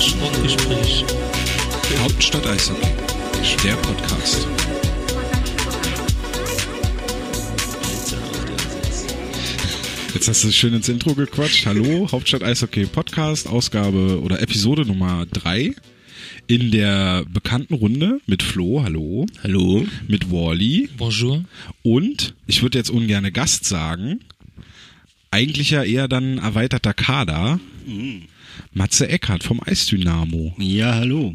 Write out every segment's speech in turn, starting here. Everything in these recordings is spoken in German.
Sportgespräch. Hauptstadt Eishockey, der Podcast. Jetzt hast du schön ins Intro gequatscht. Hallo, Hauptstadt Eishockey Podcast, Ausgabe oder Episode Nummer drei In der bekannten Runde mit Flo, hallo. Hallo. Mit Wally. Bonjour. Und, ich würde jetzt ungern Gast sagen, eigentlich ja eher dann erweiterter Kader. Matze Eckhardt vom Eisdynamo. Ja, hallo.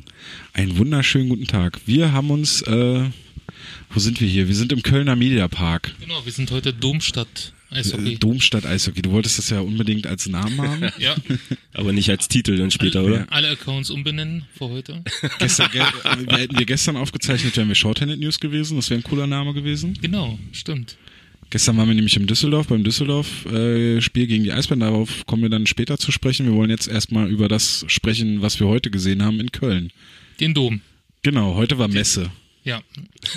Einen wunderschönen guten Tag. Wir haben uns, äh, wo sind wir hier? Wir sind im Kölner Mediapark. Genau, wir sind heute Domstadt Eishockey. Äh, Domstadt Eishockey. Du wolltest das ja unbedingt als Namen haben. ja, Aber nicht als Titel dann später, oder? alle Accounts umbenennen für heute. Gestern, ge äh, hätten wir gestern aufgezeichnet, wären wir Shorthanded News gewesen. Das wäre ein cooler Name gewesen. Genau, stimmt. Gestern waren wir nämlich im Düsseldorf, beim Düsseldorf-Spiel gegen die Eisbären. Darauf kommen wir dann später zu sprechen. Wir wollen jetzt erstmal über das sprechen, was wir heute gesehen haben in Köln. Den Dom. Genau, heute war Messe. Ja.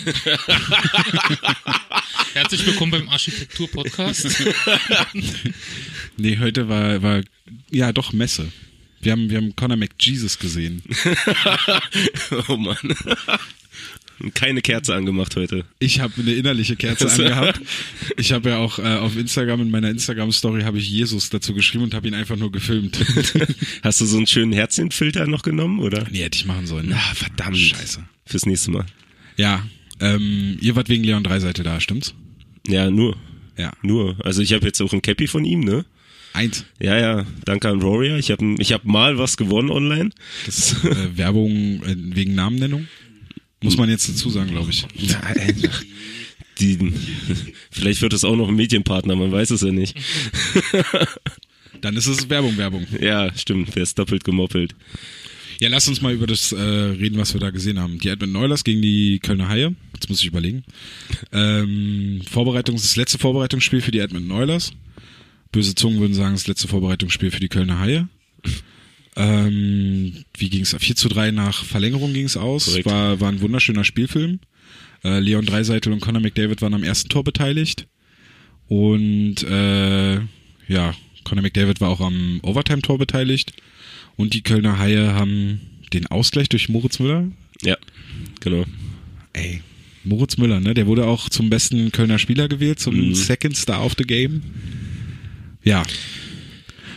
Herzlich willkommen beim Architektur-Podcast. Nee, heute war, war ja doch Messe. Wir haben, wir haben Conor McJesus gesehen. oh Mann. Keine Kerze angemacht heute. Ich habe eine innerliche Kerze angehabt. Ich habe ja auch äh, auf Instagram, in meiner Instagram-Story habe ich Jesus dazu geschrieben und habe ihn einfach nur gefilmt. Hast du so einen schönen Herzchenfilter noch genommen, oder? nee, hätte ich machen sollen. Ne? Ah, verdammt. Scheiße. Fürs nächste Mal. Ja, ähm, ihr wart wegen Leon Dreiseite da, stimmt's? Ja, nur. Ja. Nur. Also ich habe jetzt auch ein Cappy von ihm, ne? Eins. Ja, ja. Danke an Warrior. Ich habe ich hab mal was gewonnen online. Das ist äh, Werbung äh, wegen Namennennung. Muss man jetzt dazu sagen, glaube ich. Nein. Die, vielleicht wird es auch noch ein Medienpartner, man weiß es ja nicht. Dann ist es Werbung, Werbung. Ja, stimmt. Wer ist doppelt gemoppelt? Ja, lass uns mal über das äh, reden, was wir da gesehen haben. Die Edmund Neulers gegen die Kölner Haie. Jetzt muss ich überlegen. Ähm, Vorbereitung, das letzte Vorbereitungsspiel für die Edmund Neulers. Böse Zungen würden sagen, das letzte Vorbereitungsspiel für die Kölner Haie. Ähm, wie ging's? 4 zu 3 nach Verlängerung ging's aus. Korrekt. War, war ein wunderschöner Spielfilm. Äh, Leon Dreiseitel und Conor McDavid waren am ersten Tor beteiligt. Und äh, ja, Conor McDavid war auch am Overtime-Tor beteiligt. Und die Kölner Haie haben den Ausgleich durch Moritz Müller. Ja, genau. Ey, Moritz Müller, ne? Der wurde auch zum besten Kölner Spieler gewählt, zum Mhm. Second Star of the Game. Ja.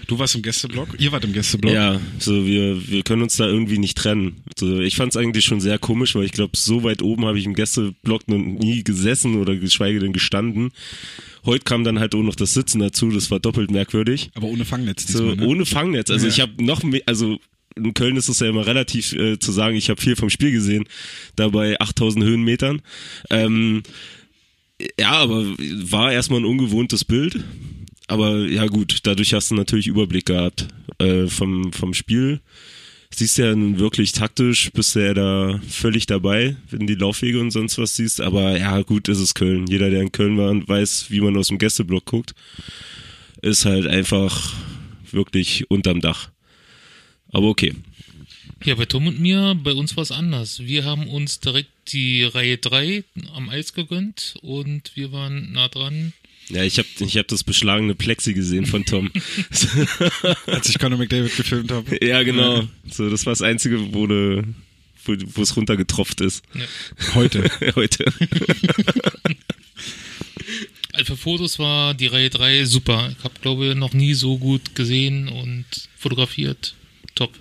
Du warst im Gästeblock? Ihr wart im Gästeblock? Ja, so wir, wir können uns da irgendwie nicht trennen. So, ich fand es eigentlich schon sehr komisch, weil ich glaube, so weit oben habe ich im Gästeblock noch nie gesessen oder geschweige denn gestanden. Heute kam dann halt auch noch das Sitzen dazu, das war doppelt merkwürdig. Aber ohne Fangnetz So, diesmal, ne? ohne Fangnetz. Also Ja. ich habe noch mehr, also in Köln ist es ja immer relativ äh, zu sagen, ich habe viel vom Spiel gesehen, da bei 8000 Höhenmetern. Ähm, ja, aber war erstmal ein ungewohntes Bild. Aber ja gut, dadurch hast du natürlich Überblick gehabt äh, vom, vom Spiel. Siehst ja nun wirklich taktisch, bist du ja da völlig dabei, wenn die Laufwege und sonst was siehst. Aber ja, gut, ist es Köln. Jeder, der in Köln war und weiß, wie man aus dem Gästeblock guckt, ist halt einfach wirklich unterm Dach. Aber okay. Ja, bei Tom und mir, bei uns war es anders. Wir haben uns direkt die Reihe 3 am Eis gegönnt und wir waren nah dran. Ja, ich habe ich hab das beschlagene Plexi gesehen von Tom. Als ich Conor McDavid gefilmt habe. ja, genau. So, das war das Einzige, wo, de, wo, wo es runtergetropft ist. Ja. Heute. Heute. Also für Fotos war die Reihe 3 super. Ich habe, glaube ich, noch nie so gut gesehen und fotografiert. Top.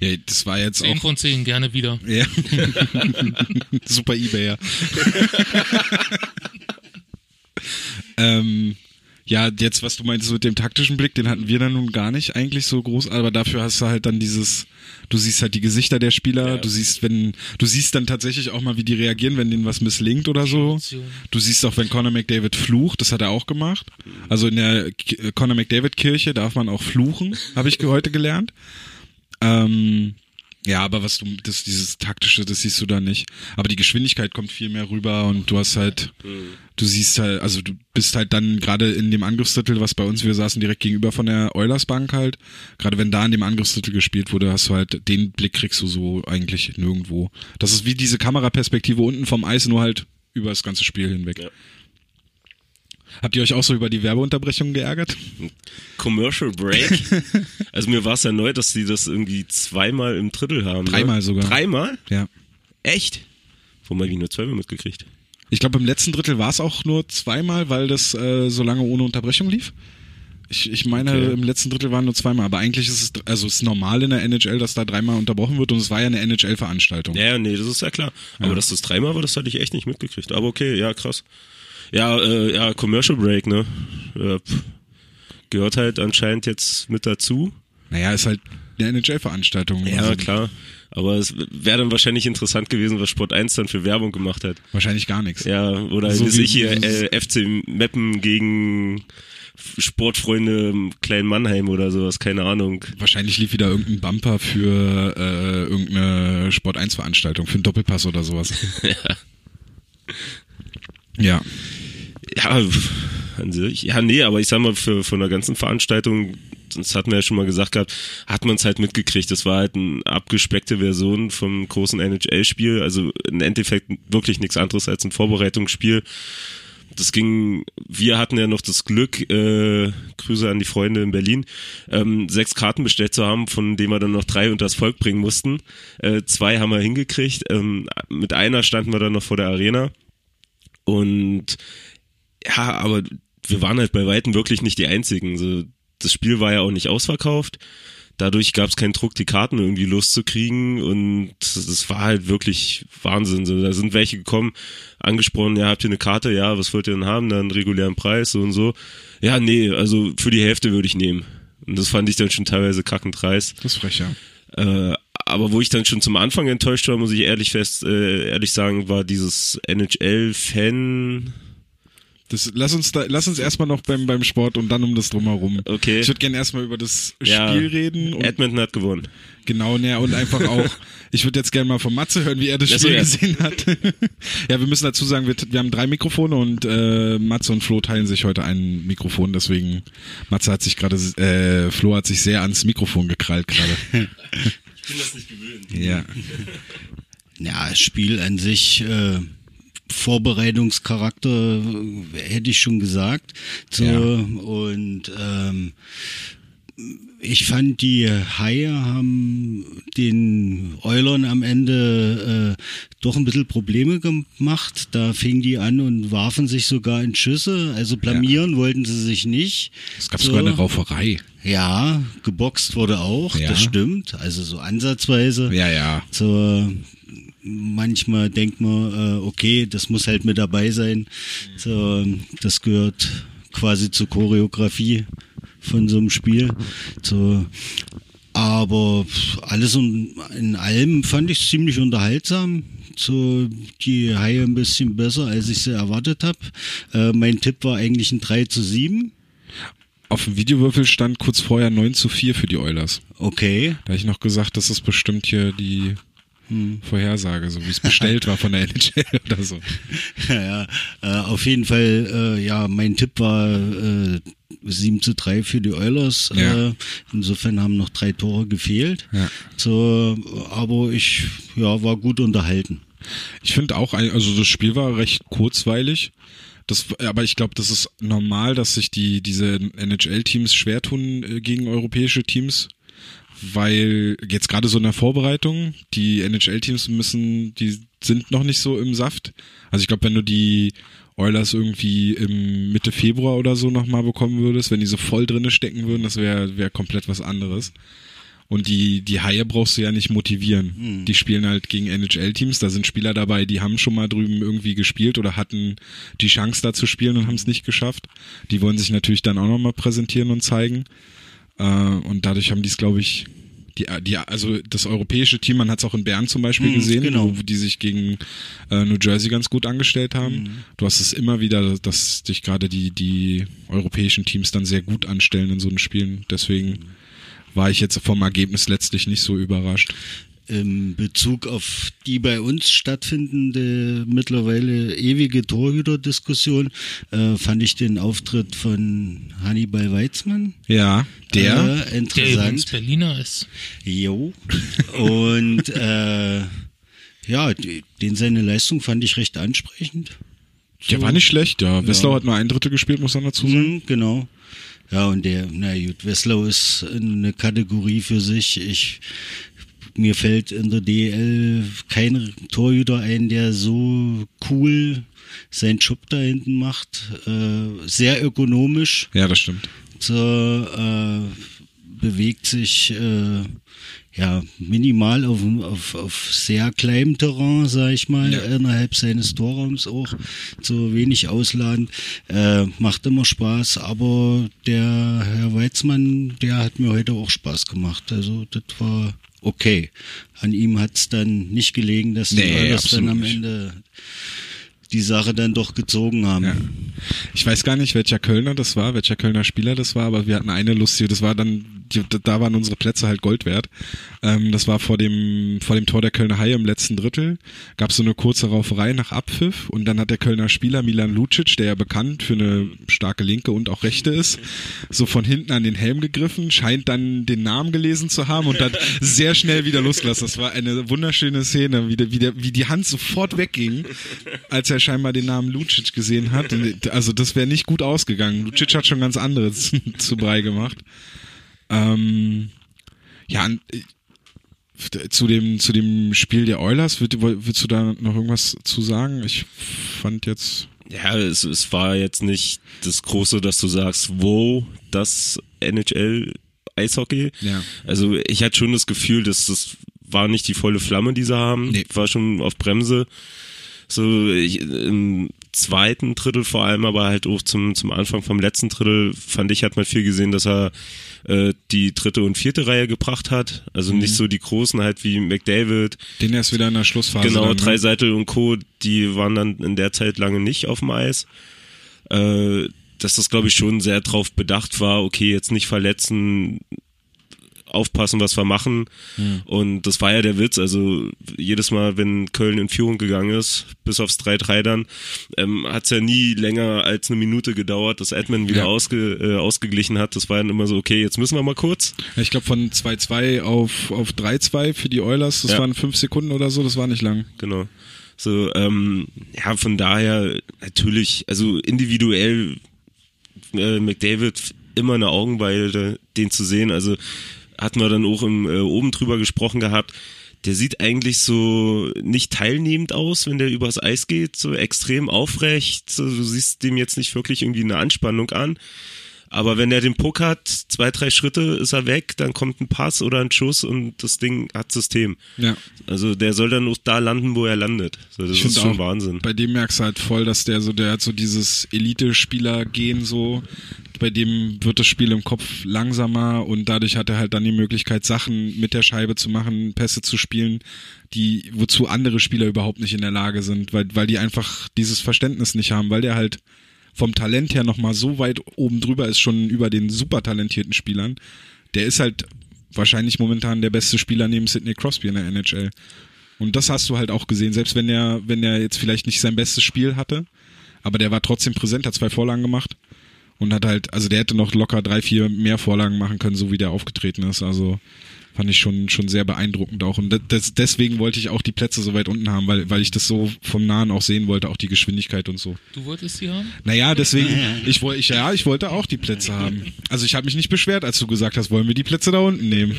Ja, das war jetzt 10 auch. von 10, gerne wieder. Ja. Super Ebayer. Ähm, ja, jetzt, was du meintest mit dem taktischen Blick, den hatten wir dann nun gar nicht eigentlich so groß, aber dafür hast du halt dann dieses, du siehst halt die Gesichter der Spieler, Ja. du siehst, wenn, du siehst dann tatsächlich auch mal, wie die reagieren, wenn denen was misslingt oder so. Du siehst auch, wenn Conor McDavid flucht, das hat er auch gemacht. Also in der Conor McDavid Kirche darf man auch fluchen, habe ich heute gelernt. Ähm, ja, aber was du, das, dieses taktische, das siehst du da nicht. Aber die Geschwindigkeit kommt viel mehr rüber und du hast halt, du siehst halt, also du bist halt dann gerade in dem Angriffsdrittel, was bei uns, wir saßen direkt gegenüber von der Eulers Bank halt. Gerade wenn da in dem Angriffsdrittel gespielt wurde, hast du halt, den Blick kriegst du so eigentlich nirgendwo. Das ist wie diese Kameraperspektive unten vom Eis, nur halt über das ganze Spiel hinweg. Ja. Habt ihr euch auch so über die Werbeunterbrechungen geärgert? Commercial Break. also mir war es ja neu, dass die das irgendwie zweimal im Drittel haben. Dreimal ne? sogar. Dreimal? Ja. Echt? Wo habe ich nur zweimal mitgekriegt? Ich glaube, im letzten Drittel war es auch nur zweimal, weil das äh, so lange ohne Unterbrechung lief. Ich, ich meine, Okay. im letzten Drittel waren nur zweimal, aber eigentlich ist es, also es ist normal in der NHL, dass da dreimal unterbrochen wird und es war ja eine NHL-Veranstaltung. Ja, nee, das ist ja klar. Aber dass das dreimal war, das hatte ich echt nicht mitgekriegt. Aber okay, ja, krass. Ja, äh, ja, Commercial Break, ne? Pff. Gehört halt anscheinend jetzt mit dazu. Naja, ist halt eine NHL-Veranstaltung. Ja, Also klar. Aber es wäre dann wahrscheinlich interessant gewesen, was Sport 1 dann für Werbung gemacht hat. Wahrscheinlich gar nichts. Ja, oder So wie- ich hier äh, FC Meppen gegen Sportfreunde im kleinen Mannheim oder sowas, keine Ahnung. Wahrscheinlich lief wieder irgendein Bumper für äh, irgendeine Sport 1 Veranstaltung, für einen Doppelpass oder sowas. ja. Ja, sich. Ja, nee, aber ich sag mal, für von der ganzen Veranstaltung, das hatten wir ja schon mal gesagt gehabt, hat man es halt mitgekriegt. Das war halt eine abgespeckte Version vom großen NHL-Spiel. Also im Endeffekt wirklich nichts anderes als ein Vorbereitungsspiel. Das ging, wir hatten ja noch das Glück, äh, Grüße an die Freunde in Berlin, ähm, sechs Karten bestellt zu haben, von denen wir dann noch drei unters Volk bringen mussten. Äh, zwei haben wir hingekriegt. Ähm, mit einer standen wir dann noch vor der Arena. Und ja, aber wir waren halt bei Weitem wirklich nicht die Einzigen. So, das Spiel war ja auch nicht ausverkauft. Dadurch gab es keinen Druck, die Karten irgendwie loszukriegen und das war halt wirklich Wahnsinn. So, da sind welche gekommen, angesprochen, ja, habt ihr eine Karte? Ja, was wollt ihr denn haben? Dann regulären Preis, so und so. Ja, nee, also für die Hälfte würde ich nehmen. Und das fand ich dann schon teilweise kackend dreist. Das ist frech, ja. Äh, aber wo ich dann schon zum Anfang enttäuscht war, muss ich ehrlich fest, äh, ehrlich sagen, war dieses NHL-Fan. Das, lass uns da, lass uns erstmal noch beim, beim Sport und dann um das drumherum. Okay. Ich würde gerne erstmal über das Ja. Spiel reden und Edmonton hat gewonnen. genau näher und einfach auch, ich würde jetzt gerne mal von Matze hören, wie er das Spiel ja. gesehen hat. ja, wir müssen dazu sagen, wir, wir haben drei Mikrofone und äh, Matze und Flo teilen sich heute ein Mikrofon, deswegen Matze hat sich gerade, äh, Flo hat sich sehr ans Mikrofon gekrallt gerade. Ich bin das nicht gewöhnt. ja. Ja, das Spiel an sich, äh, Vorbereitungscharakter äh, hätte ich schon gesagt. So, Ja. Und ähm, ich fand, die Haie haben den Eulern am Ende äh, doch ein bisschen Probleme gemacht. Da fingen die an und warfen sich sogar in Schüsse. Also blamieren wollten sie sich nicht. Es gab So. sogar eine Rauferei. Ja, geboxt wurde auch, Ja. das stimmt. Also so ansatzweise. Ja, ja. So, manchmal denkt man, äh, okay, das muss halt mit dabei sein. So, das gehört quasi zur Choreografie von so einem Spiel. So, aber alles in, in allem fand ich ziemlich unterhaltsam. So die Haie ein bisschen besser, als ich sie erwartet habe. Äh, mein Tipp war eigentlich ein 3 zu 7. Auf dem Videowürfel stand kurz vorher 9 zu 4 für die Oilers. Okay. Da habe ich noch gesagt, das ist bestimmt hier die Hm. Vorhersage, so wie es bestellt war von der NHL oder so. Ja, äh, auf jeden Fall, äh, ja, mein Tipp war äh, 7 zu 3 für die Oilers. Ja. Äh, insofern haben noch drei Tore gefehlt. Ja. So, aber ich ja, war gut unterhalten. Ich finde auch, also das Spiel war recht kurzweilig. Das, aber ich glaube, das ist normal, dass sich die diese NHL-Teams schwer tun gegen europäische Teams, weil jetzt gerade so in der Vorbereitung die NHL-Teams müssen, die sind noch nicht so im Saft. Also ich glaube, wenn du die Oilers irgendwie im Mitte Februar oder so nochmal bekommen würdest, wenn die so voll drinne stecken würden, das wäre wär komplett was anderes. Und die, die Haie brauchst du ja nicht motivieren. Die spielen halt gegen NHL-Teams. Da sind Spieler dabei, die haben schon mal drüben irgendwie gespielt oder hatten die Chance da zu spielen und haben es nicht geschafft. Die wollen sich natürlich dann auch nochmal präsentieren und zeigen. Äh, und dadurch haben die es, glaube ich, die, die, also das europäische Team, man hat es auch in Bern zum Beispiel Mhm, gesehen, genau. wo die sich gegen äh, New Jersey ganz gut angestellt haben. Mhm. Du hast es immer wieder, dass sich gerade die, die europäischen Teams dann sehr gut anstellen in so einen Spielen. Deswegen war ich jetzt vom Ergebnis letztlich nicht so überrascht. In Bezug auf die bei uns stattfindende mittlerweile ewige Torhüter-Diskussion äh, fand ich den Auftritt von Hannibal Weizmann Ja, der. äh, Der interessant. Berliner ist. Jo. Und äh, ja, den seine Leistung fand ich recht ansprechend. Der war nicht schlecht, ja. Wesslau hat nur ein Drittel gespielt, muss man dazu sagen. Mhm, genau. Ja, und der, na gut, Wesslau ist eine Kategorie für sich. Ich, mir fällt in der DL kein Torhüter ein, der so cool seinen Job da hinten macht. Äh, sehr ökonomisch. Ja, das stimmt. So, äh, bewegt sich äh, ja minimal auf, auf, auf sehr kleinem Terrain, sag ich mal, Ja. innerhalb seines Torraums auch, so wenig ausladend. Äh, macht immer Spaß, aber der Herr Weizmann, der hat mir heute auch Spaß gemacht. Also das war okay. An ihm hat's dann nicht gelegen, dass die Nee, Oilers dann am. Ende die Sache dann doch gezogen haben. Ja. Ich weiß gar nicht, welcher Kölner das war, welcher Kölner Spieler das war, aber wir hatten eine lustige, das war dann, die, da waren unsere Plätze halt Gold wert. Ähm, das war vor dem, vor dem Tor der Kölner Haie im letzten Drittel, gab so eine kurze Rauferei nach Abpfiff und dann hat der Kölner Spieler Milan Lucic, der ja bekannt für eine starke Linke und auch Rechte ist, so von hinten an den Helm gegriffen, scheint dann den Namen gelesen zu haben und dann sehr schnell wieder losgelassen. Das war eine wunderschöne Szene, wie, der, wie, der, wie die Hand sofort wegging, als er scheinbar den Namen Lucic gesehen hat. Also das wäre nicht gut ausgegangen. Lucic hat schon ganz anderes zu Brei gemacht. Ähm, ja, äh, zu dem, zu dem Spiel der Oilers, willst, willst du da noch irgendwas zu sagen? Ich fand jetzt, Ja, es, es war jetzt nicht das Große, dass du sagst, wo das NHL Eishockey. Ja. Also ich hatte schon das Gefühl, dass das war nicht die volle Flamme, die sie haben. Nee. War schon auf Bremse. So ich, im zweiten Drittel vor allem, aber halt auch zum, zum Anfang vom letzten Drittel fand ich, hat man viel gesehen, dass er äh, die dritte und vierte Reihe gebracht hat. Also Mhm. nicht so die großen halt wie McDavid, den erst wieder in der Schlussphase. Genau, dann, ne? Dreiseitel und Co., die waren dann in der Zeit lange nicht auf dem Eis. Äh, dass das, glaube ich, schon sehr drauf bedacht war, okay, jetzt nicht verletzen, aufpassen, was wir machen. Und das war ja der Witz. Also jedes Mal, wenn Köln in Führung gegangen ist, bis aufs 3-3 dann, ähm, hat es ja nie länger als eine Minute gedauert, dass Edmund wieder Ja. ausge, äh, ausgeglichen hat. Das war dann immer so, okay, jetzt müssen wir mal kurz. Ich glaube von 2-2 auf, auf 3-2 für die Oilers, das Ja. waren fünf Sekunden oder so, das war nicht lang. Genau. So, ähm, ja, von daher natürlich, also individuell äh, McDavid immer eine Augenweide, den zu sehen. Also hatten wir dann auch im, äh, oben drüber gesprochen gehabt. Der sieht eigentlich so nicht teilnehmend aus, wenn der übers Eis geht, so extrem aufrecht. So, du siehst dem jetzt nicht wirklich irgendwie eine Anspannung an. Aber wenn er den Puck hat, zwei, drei Schritte ist er weg, dann kommt ein Pass oder ein Schuss und das Ding hat System. Ja. Also der soll dann auch da landen, wo er landet. So, das Ich ist schon Wahnsinn. bei dem merkst du halt voll, dass der so, der hat so dieses Elite-Spieler-Gehen so, bei dem wird das Spiel im Kopf langsamer und dadurch hat er halt dann die Möglichkeit, Sachen mit der Scheibe zu machen, Pässe zu spielen, die, wozu andere Spieler überhaupt nicht in der Lage sind, weil, weil die einfach dieses Verständnis nicht haben, weil der halt vom Talent her nochmal so weit oben drüber ist, schon über den super talentierten Spielern. Der ist halt wahrscheinlich momentan der beste Spieler neben Sidney Crosby in der NHL. Und das hast du halt auch gesehen, selbst wenn er, wenn er jetzt vielleicht nicht sein bestes Spiel hatte, aber der war trotzdem präsent, hat zwei Vorlagen gemacht und hat halt, also der hätte noch locker drei, vier mehr Vorlagen machen können, so wie der aufgetreten ist. Also fand ich schon, schon sehr beeindruckend auch. Und das, deswegen wollte ich auch die Plätze so weit unten haben, weil, weil ich das so vom Nahen auch sehen wollte, auch die Geschwindigkeit und so. Du wolltest sie haben? Naja, deswegen, ich wollte, ich, ja, ich wollte auch die Plätze haben. Also ich habe mich nicht beschwert, als du gesagt hast, wollen wir die Plätze da unten nehmen.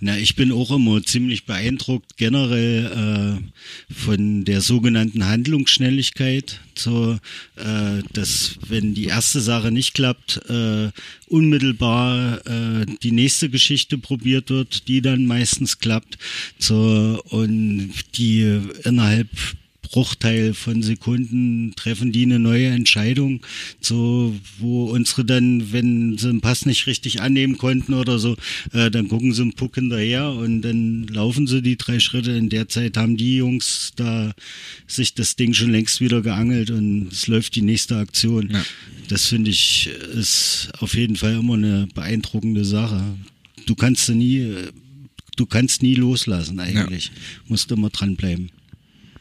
Na, ich bin auch immer ziemlich beeindruckt generell äh, von der sogenannten Handlungsschnelligkeit. So, äh, dass wenn die erste Sache nicht klappt, äh, unmittelbar äh, die nächste Geschichte probiert wird, die dann meistens klappt. So und die innerhalb Bruchteil von Sekunden treffen die eine neue Entscheidung, so wo unsere dann, wenn sie einen Pass nicht richtig annehmen konnten oder so, äh, dann gucken sie einen Puck hinterher und dann laufen sie die drei Schritte. In der Zeit haben die Jungs da sich das Ding schon längst wieder geangelt und es läuft die nächste Aktion. Ja. Das finde ich ist auf jeden Fall immer eine beeindruckende Sache. Du kannst sie nie, du kannst nie loslassen eigentlich. Musst immer dranbleiben.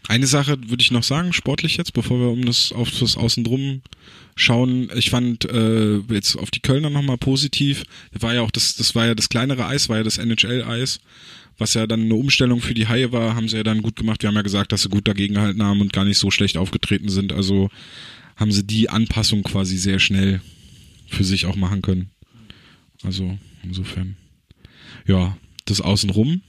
Eine Sache würde ich noch sagen, sportlich jetzt, bevor wir um das auf das Außendrum schauen. Ich fand äh, jetzt auf die Kölner nochmal positiv. War ja auch das, das war ja das kleinere Eis, war ja das NHL-Eis, was ja dann eine Umstellung für die Haie war, haben sie ja dann gut gemacht. Wir haben ja gesagt, dass sie gut dagegen gehalten haben und gar nicht so schlecht aufgetreten sind. Also haben sie die Anpassung quasi sehr schnell für sich auch machen können. Also insofern. Ja, das Außenrum.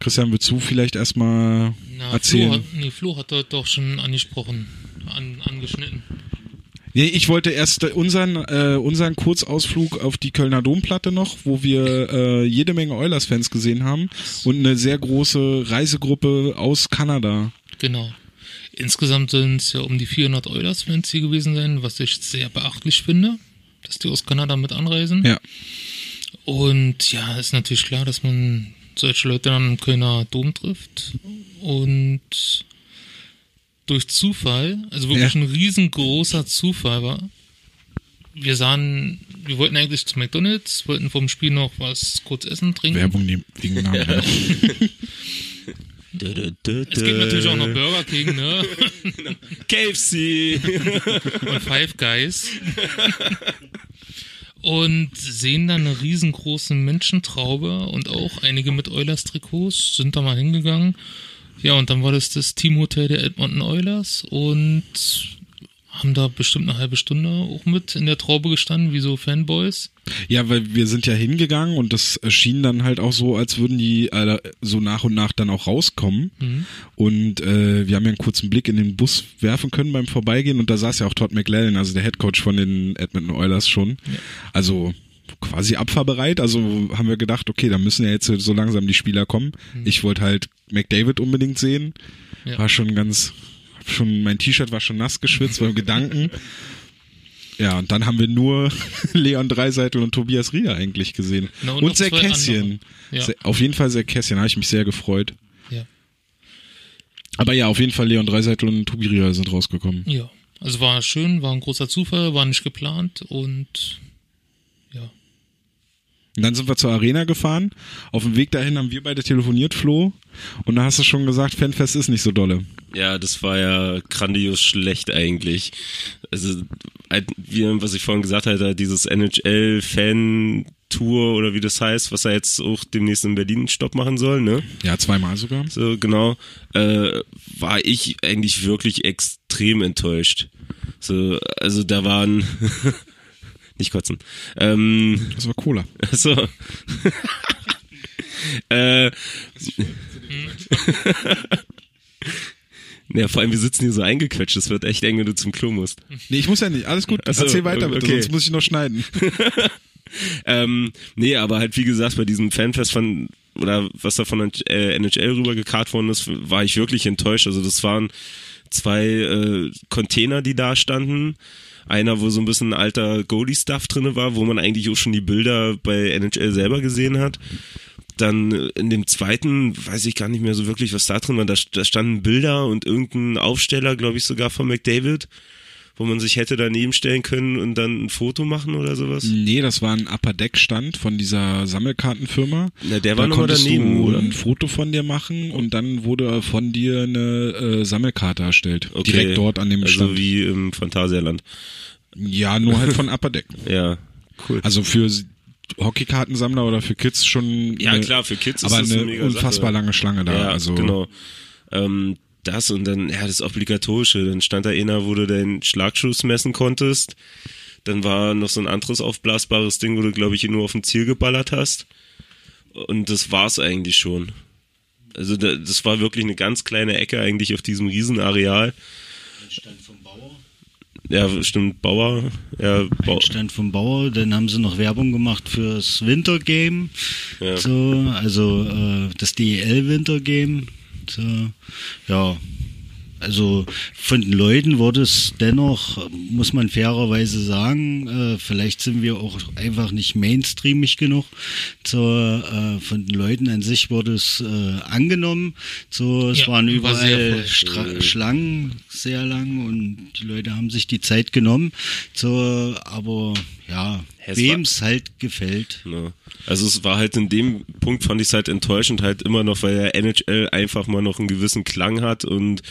Christian, willst du vielleicht erstmal Na, erzählen? Flo hat, nee, Flo hat dort doch schon angesprochen, an, angeschnitten. Nee, ich wollte erst unseren, äh, unseren Kurzausflug auf die Kölner Domplatte noch, wo wir äh, jede Menge Oilers-Fans gesehen haben und eine sehr große Reisegruppe aus Kanada. Genau. Insgesamt sind es ja um die 400 Oilers-Fans hier gewesen sein, was ich sehr beachtlich finde, dass die aus Kanada mit anreisen. Ja. Und ja, ist natürlich klar, dass man solche Leute dann im Kölner Dom trifft. Und durch Zufall, also wirklich Ja. ein riesengroßer Zufall war, wir sahen, wir wollten eigentlich zu McDonalds, wollten vom Spiel noch was kurz essen, trinken. Werbung nehmen, wegen Namen. ja. Es gibt natürlich auch noch Burger King, ne? KFC. und Five Guys. Und sehen dann eine riesengroße Menschentraube und auch einige mit Oilers Trikots sind da mal hingegangen. Ja, und dann war das das Teamhotel der Edmonton Oilers und haben da bestimmt eine halbe Stunde auch mit in der Traube gestanden, wie so Fanboys. Ja, weil wir sind ja hingegangen und das schien dann halt auch so, als würden die äh, so nach und nach dann auch rauskommen. Und äh, wir haben ja einen kurzen Blick in den Bus werfen können beim Vorbeigehen und da saß ja auch Todd McLellan, also der Headcoach von den Edmonton Oilers schon. Also quasi abfahrbereit. Also haben wir gedacht, okay, da müssen ja jetzt so langsam die Spieler kommen. Ich wollte halt McDavid unbedingt sehen. Ja. War schon ganz, schon mein T-Shirt war schon nass geschwitzt beim Gedanken. Ja, und dann haben wir nur Leon Dreiseitel und Tobias Rieder eigentlich gesehen. Na, und und zwei Kässchen. Ja. Auf jeden Fall sehr Kässchen, habe ich mich sehr gefreut. Ja. Aber ja, auf jeden Fall Leon Dreiseitel und Tobi Rieder sind rausgekommen. Ja. Also war schön, war ein großer Zufall, war nicht geplant und. Und dann sind wir zur Arena gefahren. Auf dem Weg dahin haben wir beide telefoniert, Flo. Und da hast du schon gesagt, Fanfest ist nicht so dolle. Ja, das war ja grandios schlecht eigentlich. Also, halt, wie, was ich vorhin gesagt hatte, dieses NHL-Fan-Tour oder wie das heißt, was er jetzt auch demnächst in Berlin Stopp machen soll, ne? Ja, zweimal sogar. So, genau. Äh, war ich eigentlich wirklich extrem enttäuscht. So, also da waren. nicht kotzen. Ähm, Das war Cola. so. äh, ja, vor allem, wir sitzen hier so eingequetscht. Es wird echt eng, wenn du zum Klo musst. Nee, ich muss ja nicht. Alles gut. Ach so, Erzähl weiter bitte, okay. sonst muss ich noch schneiden. Ähm, nee, aber halt wie gesagt, bei diesem Fanfest von oder was da von äh, NHL rübergekarrt worden ist, war ich wirklich enttäuscht. Also das waren zwei äh, Container, die da standen. Einer, wo so ein bisschen alter Goalie-Stuff drinne war, wo man eigentlich auch schon die Bilder bei NHL selber gesehen hat. Dann in dem zweiten weiß ich gar nicht mehr so wirklich, was da drin war. Da, da standen Bilder und irgendein Aufsteller, glaube ich, sogar von McDavid, wo man sich hätte daneben stellen können und dann ein Foto machen oder sowas. Nee, das war ein Upper Deck Stand von dieser Sammelkartenfirma. Na, der war da noch daneben, du oder? ein Foto von dir machen und dann wurde von dir eine äh, Sammelkarte erstellt. Okay. Direkt dort an dem also Stand. wie im Phantasialand. Ja, nur halt von Upper Deck. Ja, cool. Also für Hockeykartensammler oder für Kids schon ja, eine, klar, für Kids ist aber das eine mega unfassbar Sache. lange Schlange da. Ja, also genau. Ähm, das und dann, ja, das Obligatorische. Dann stand da einer, wo du deinen Schlagschuss messen konntest. Dann war noch so ein anderes aufblasbares Ding, wo du, glaube ich, nur auf dem Ziel geballert hast. Und das war's eigentlich schon. Also da, das war wirklich eine ganz kleine Ecke eigentlich auf diesem Riesenareal. Stand vom Bauer. Ja, stimmt, Bauer. Ja, Bau, Stand vom Bauer, dann haben sie noch Werbung gemacht fürs Wintergame. Ja. So, also äh, das DEL Wintergame. So, ja. Also von den Leuten wurde es dennoch, muss man fairerweise sagen, äh, vielleicht sind wir auch einfach nicht mainstreamig genug. So, äh, von den Leuten an sich wurde es äh, angenommen. So, es Ja, waren war sehr überall. Stra Schlangen sehr lang und die Leute haben sich die Zeit genommen. So, aber ja, wem es halt gefällt. Ja. Also es war halt in dem Punkt fand ich es halt enttäuschend halt immer noch, weil der NHL einfach mal noch einen gewissen Klang hat und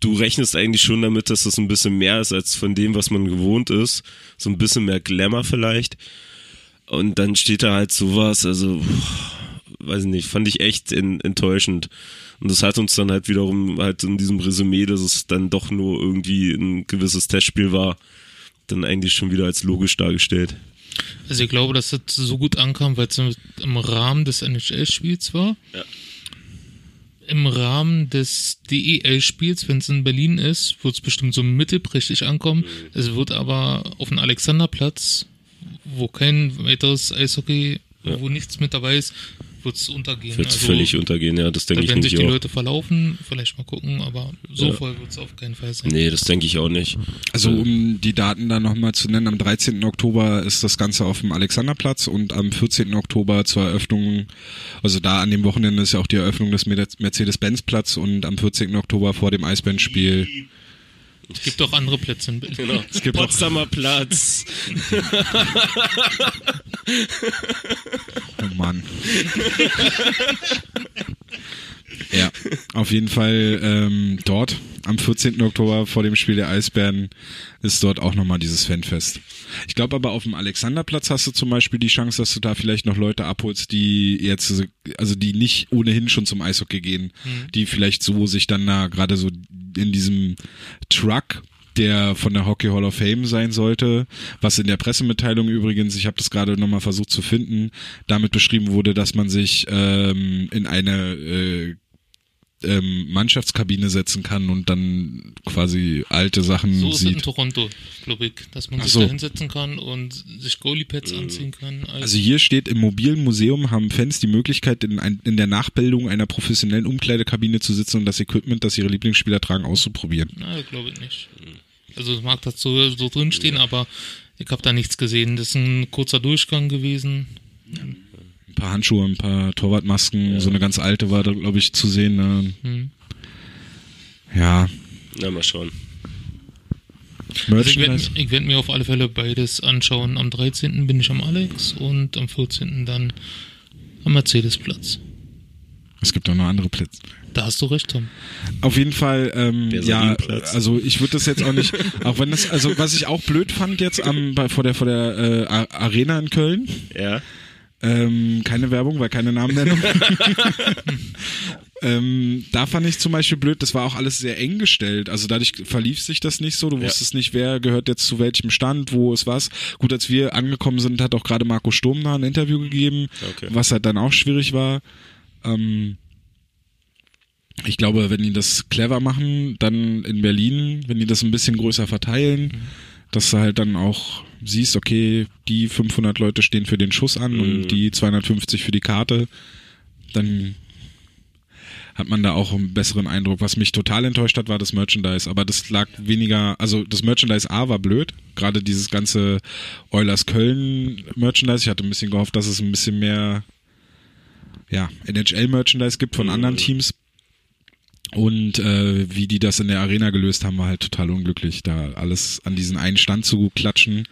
du rechnest eigentlich schon damit, dass das ein bisschen mehr ist als von dem, was man gewohnt ist. So ein bisschen mehr Glamour vielleicht. Und dann steht da halt sowas, also weiß ich nicht, fand ich echt in, enttäuschend. Und das hat uns dann halt wiederum halt in diesem Resümee, dass es dann doch nur irgendwie ein gewisses Testspiel war, dann eigentlich schon wieder als logisch dargestellt. Also ich glaube, dass das so gut ankam, weil es im Rahmen des NHL-Spiels war. Ja. Im Rahmen des DEL-Spiels, wenn es in Berlin ist, wird es bestimmt so mittelprächtig ankommen. Es wird aber auf dem Alexanderplatz, wo kein weiteres Eishockey, wo nichts mit dabei ist, wird es untergehen. Wird völlig untergehen, ja, das denke da ich werden sich nämlich die auch. Leute verlaufen, vielleicht mal gucken, aber so Ja. voll wird es auf keinen Fall sein. Nee, das denke ich auch nicht. Also um die Daten da nochmal zu nennen, am 13. Oktober ist das Ganze auf dem Alexanderplatz und am 14. Oktober zur Eröffnung, also da an dem Wochenende ist ja auch die Eröffnung des Mercedes-Benz-Platz und am 14. Oktober vor dem Eisbandspiel. Es gibt auch andere Plätze in Berlin. Genau. Es gibt auch- Potsdamer Platz. Oh Mann. ja, auf jeden Fall ähm, dort am 14. Oktober vor dem Spiel der Eisbären ist dort auch nochmal dieses Fanfest. Ich glaube aber auf dem Alexanderplatz hast du zum Beispiel die Chance, dass du da vielleicht noch Leute abholst, die jetzt, also die nicht ohnehin schon zum Eishockey gehen, die vielleicht so sich dann da gerade so in diesem Truck der von der Hockey Hall of Fame sein sollte, was in der Pressemitteilung übrigens, ich habe das gerade nochmal versucht zu finden, damit beschrieben wurde, dass man sich ähm, in eine äh, ähm, Mannschaftskabine setzen kann und dann quasi alte Sachen So ist es in sieht. Toronto, glaube ich, dass man Ach sich so. da hinsetzen kann und sich Goalie-Pads anziehen kann. Also hier steht, im mobilen Museum haben Fans die Möglichkeit, in, ein, in der Nachbildung einer professionellen Umkleidekabine zu sitzen und das Equipment, das ihre Lieblingsspieler tragen, auszuprobieren. Na, glaube ich nicht. Also es mag das so, so drinstehen, aber ich habe da nichts gesehen. Das ist ein kurzer Durchgang gewesen. Ein paar Handschuhe, ein paar Torwartmasken, so eine ganz alte war da, glaube ich, zu sehen. Ne? Hm. Ja, Na, mal schauen. Also ich werde werd mir auf alle Fälle beides anschauen. Am 13. bin ich am Alex und am 14. dann am Mercedesplatz. Es gibt auch noch andere Plätze. Da hast du recht, Tom. Auf jeden Fall, ähm, ja, also ich würde das jetzt auch nicht, auch wenn das, also was ich auch blöd fand jetzt am, bei, vor der, vor der äh, Arena in Köln, Ja. Ähm, keine Werbung, weil keine Namennennung. ähm, da fand ich zum Beispiel blöd, das war auch alles sehr eng gestellt. Also dadurch verlief sich das nicht so. Du Ja. wusstest nicht, wer gehört jetzt zu welchem Stand, wo ist was. Gut, als wir angekommen sind, hat auch gerade Marco Sturm da ein Interview gegeben, Okay. was halt dann auch schwierig war. Ähm, ich glaube, wenn die das clever machen, dann in Berlin, wenn die das ein bisschen größer verteilen, dass du halt dann auch siehst, okay, die 500 Leute stehen für den Schuss an Mhm. und die 250 für die Karte, dann hat man da auch einen besseren Eindruck. Was mich total enttäuscht hat, war das Merchandise, aber das lag weniger, also das Merchandise A war blöd, gerade dieses ganze Eulers Köln Merchandise. Ich hatte ein bisschen gehofft, dass es ein bisschen mehr ja, NHL-Merchandise gibt von anderen Teams. Und äh, wie die das in der Arena gelöst haben, war halt total unglücklich, da alles an diesen einen Stand zu klatschen.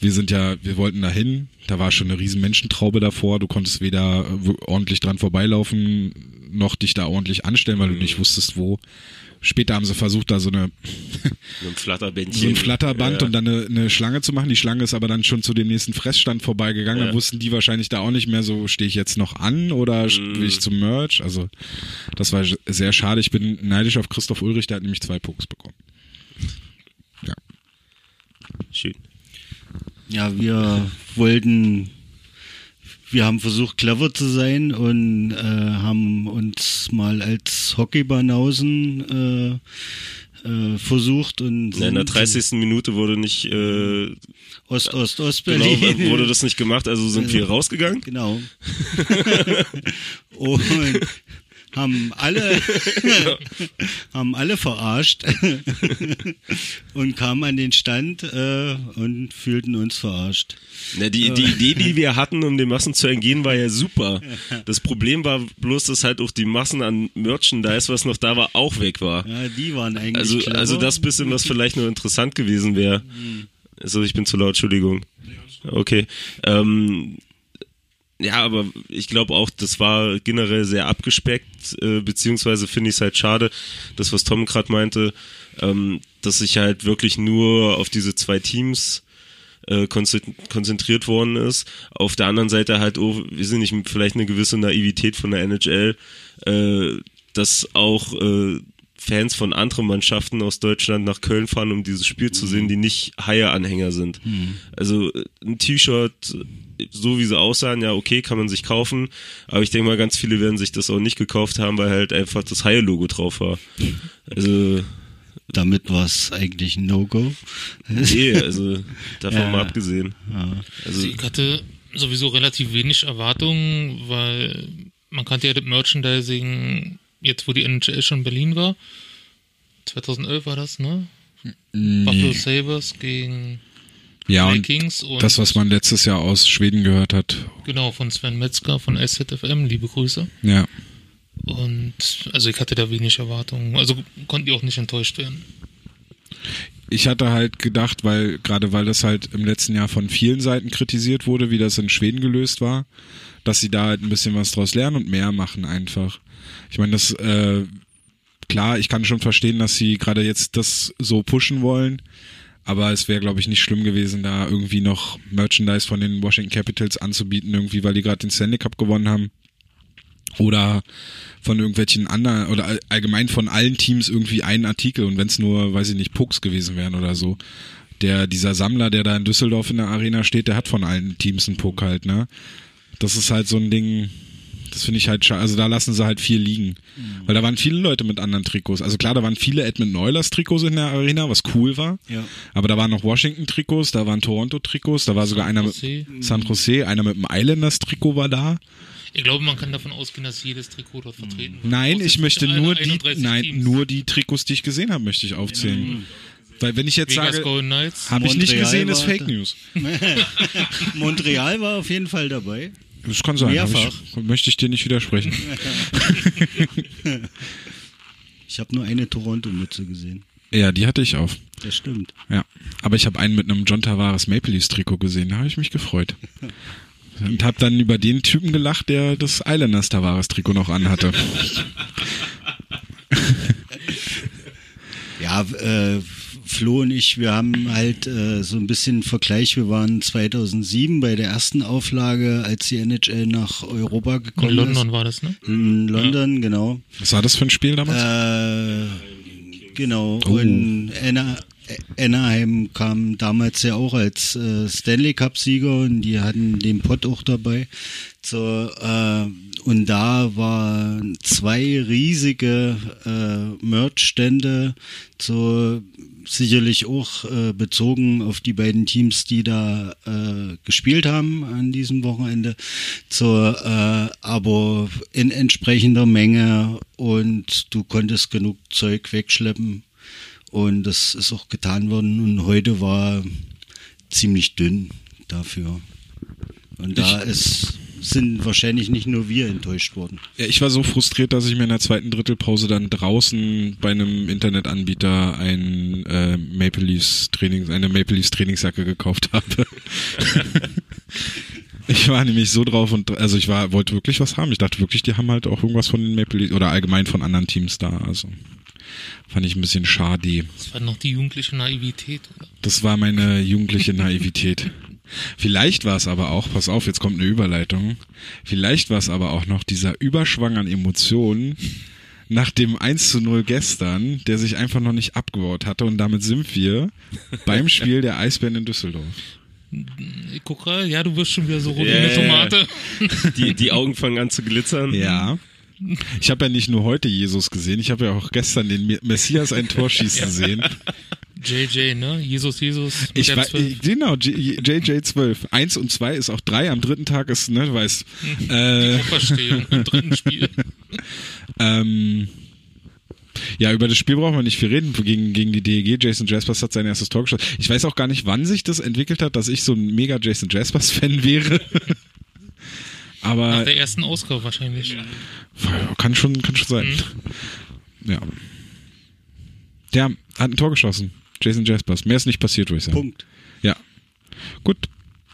Wir sind ja, wir wollten da hin, da war schon eine riesen Menschentraube davor, du konntest weder äh, ordentlich dran vorbeilaufen, noch dich da ordentlich anstellen, weil du nicht wusstest, wo. Später haben sie versucht, da so eine So ein Flatterbändchen. so ein Flatterband ja. und dann eine, eine Schlange zu machen. Die Schlange ist aber dann schon zu dem nächsten Fressstand vorbeigegangen. Ja. Dann wussten die wahrscheinlich da auch nicht mehr so, stehe ich jetzt noch an oder Mhm. will ich zum Merch? Also das war sehr schade. Ich bin neidisch auf Christoph Ulrich, der hat nämlich zwei Pucks bekommen. Ja. Schön. Ja, wir wollten, wir haben versucht, clever zu sein und äh, haben uns mal als Hockeybanausen äh, äh, versucht und Na, in der sind 30. Minute wurde nicht, äh, Ost, Ost, Ost, genau, Berlin. wurde das nicht gemacht, also sind wir rausgegangen. Genau. und haben alle, haben alle verarscht und kamen an den Stand äh, und fühlten uns verarscht. Na, die, die Idee, die wir hatten, um den Massen zu entgehen, war ja super. Das Problem war bloß, dass halt auch die Massen an Merchandise, was noch da war, auch weg war. Ja, die waren eigentlich Also, clever. also das bisschen, was vielleicht nur interessant gewesen wäre. Also ich bin zu laut, Entschuldigung. Okay. Ähm, ja, aber ich glaube auch, das war generell sehr abgespeckt, äh, beziehungsweise finde ich es halt schade, das, was Tom gerade meinte, ähm, dass sich halt wirklich nur auf diese zwei Teams äh, konzentriert worden ist. Auf der anderen Seite halt, oh, wir sind nicht vielleicht eine gewisse Naivität von der NHL, äh, dass auch äh, Fans von anderen Mannschaften aus Deutschland nach Köln fahren, um dieses Spiel zu sehen, die nicht Haie-Anhänger sind. Also äh, ein T-Shirt, so wie sie aussahen, ja okay, kann man sich kaufen, aber ich denke mal, ganz viele werden sich das auch nicht gekauft haben, weil halt einfach das Haie-Logo drauf war. Also Damit war es eigentlich ein No-Go. nee, also davon Ja. mal abgesehen. Ja. Also Ich hatte sowieso relativ wenig Erwartungen, weil man kannte ja das Merchandising, jetzt wo die NHL schon in Berlin war. 2011 war das, ne? Buffalo Sabres gegen Ja, und Vikings und das, was man letztes Jahr aus Schweden gehört hat. genau von Sven Metzger von SZFM, liebe Grüße. Ja. Und also ich hatte da wenig Erwartungen, also konnten die auch nicht enttäuscht werden. Ich hatte halt gedacht, weil, gerade weil das halt im letzten Jahr von vielen Seiten kritisiert wurde, wie das in Schweden gelöst war, dass sie da halt ein bisschen was draus lernen und mehr machen einfach. Ich meine, das, äh, klar, ich kann schon verstehen, dass sie gerade jetzt das so pushen wollen, aber es wäre, glaube ich, nicht schlimm gewesen, da irgendwie noch Merchandise von den Washington Capitals anzubieten, irgendwie, weil die gerade den Stanley Cup gewonnen haben. Oder von irgendwelchen anderen, oder all- allgemein von allen Teams irgendwie einen Artikel und wenn es nur, weiß ich nicht, Pucks gewesen wären oder so. Der, dieser Sammler, der da in Düsseldorf in der Arena steht, der hat von allen Teams einen Puck halt, ne? Das ist halt so ein Ding, das finde ich halt schade. Also da lassen sie halt viel liegen. Weil da waren viele Leute mit anderen Trikots. Also klar, da waren viele Edmonton Oilers Trikots in der Arena, was cool war. Ja. Aber da waren noch Washington Trikots, da waren Toronto Trikots, da war sogar einer mit Jose. San Jose, einer mit dem Islanders Trikot war da. Ich glaube, man kann davon ausgehen, dass jedes Trikot dort vertreten wird. Nein, ich möchte nur die, 31 nein, Teams. nur die Trikots, die ich gesehen habe, möchte ich aufzählen. Weil wenn ich jetzt Vegas sage, habe ich nicht gesehen, ist Fake. News. Montreal war auf jeden Fall dabei. Das kann sein. Mehrfach. Ich, möchte ich dir nicht widersprechen. Ich habe nur eine Toronto-Mütze gesehen. ja, die hatte ich auf. Das stimmt. Ja. Aber ich habe einen mit einem John Tavares Maple Leafs Trikot gesehen. Da habe ich mich gefreut. Und habe dann über den Typen gelacht, der das Islanders Tavares Trikot noch anhatte. Ja, äh, Flo und ich, wir haben halt äh, so ein bisschen Vergleich. Wir waren 2007 bei der ersten Auflage, als die NHL nach Europa In gekommen London ist. war das, ne? In London, genau. Was war das für ein Spiel damals? Äh, genau. Oh. Und Anna, Anaheim kam damals ja auch als äh, Stanley Cup-Sieger und die hatten den Pott auch dabei. So, äh, und da waren zwei riesige äh, Merch-Stände, so sicherlich auch äh, bezogen auf die beiden Teams, die da äh, gespielt haben an diesem Wochenende, so, äh, aber in entsprechender Menge und du konntest genug Zeug wegschleppen. Und das ist auch getan worden. Und heute war ziemlich dünn dafür. Und da ist, sind wahrscheinlich nicht nur wir enttäuscht worden. Ja, ich war so frustriert, dass ich mir in der zweiten Drittelpause dann draußen bei einem Internetanbieter ein äh, Maple Leafs Trainings, eine Maple Leafs Trainingsjacke gekauft habe. ich war nämlich so drauf und also ich war wollte wirklich was haben. Ich dachte wirklich, die haben halt auch irgendwas von den Maple Leafs oder allgemein von anderen Teams da. Also fand ich ein bisschen schade. Das war noch die jugendliche Naivität, oder? Das war meine jugendliche Naivität. Vielleicht war es aber auch, pass auf, jetzt kommt eine Überleitung. Vielleicht war es aber auch noch dieser Überschwang an Emotionen nach dem 1 zu 0 gestern, der sich einfach noch nicht abgebaut hatte und damit sind wir beim Spiel der Eisbären in Düsseldorf. Ich gucke, ja, du wirst schon wieder so rot wie Ja, eine. Tomate. Die, die Augen fangen an zu glitzern. Ja. Ich habe ja nicht nur heute Jesus gesehen, ich habe ja auch gestern den Messias ein Tor schießen sehen. JJ, ne? Jesus, Jesus. Ich 12. genau, J- JJ12. Eins und zwei ist auch drei, am dritten Tag ist, ne, du weißt. Äh, Auferstehung im dritten Spiel. Ähm, ja, über das Spiel brauchen wir nicht viel reden. Gegen, gegen die DEG, Jason Jaspers hat sein erstes Tor geschossen. Ich weiß auch gar nicht, wann sich das entwickelt hat, dass ich so ein mega Jason Jaspers-Fan wäre. Nach Aber der ersten Ausgabe wahrscheinlich. kann schon, kann schon sein. Ja. Der hat ein Tor geschossen. Jason Jaspers. Mehr ist nicht passiert, würde ich sagen. Punkt. Ja. Gut.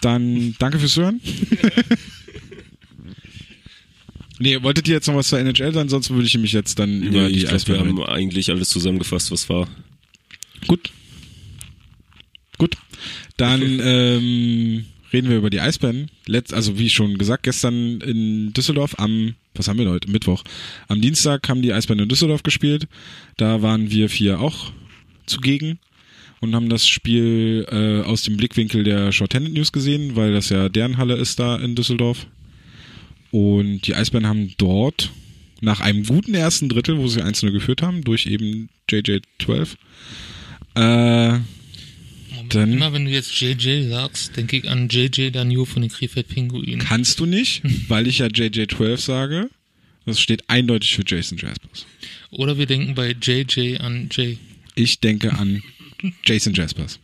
Dann danke fürs Hören. nee, wolltet ihr jetzt noch was zur NHL sagen? Sonst würde ich mich jetzt dann über Nee, die ich glaube, wir haben eigentlich alles zusammengefasst, was war. Gut. Gut. Dann ähm, reden wir über die Eisbären. Letzt, also wie schon gesagt, gestern in Düsseldorf am, was haben wir heute? Mittwoch. Am Dienstag haben die Eisbären in Düsseldorf gespielt. Da waren wir vier auch zugegen und haben das Spiel äh, aus dem Blickwinkel der Shorthanded News gesehen, weil das ja deren Halle ist da in Düsseldorf. Und die Eisbären haben dort nach einem guten ersten Drittel, wo sie 1-0 geführt haben, durch eben JJ12, äh, Moment, Dann- immer wenn du jetzt JJ sagst, denke ich an JJ Danio von den Krefeld Pinguinen. kannst du nicht, weil ich ja JJ12 sage. Das steht eindeutig für Jason Jaspers. Oder wir denken bei JJ an Jay. Ich denke an Jason Jaspers.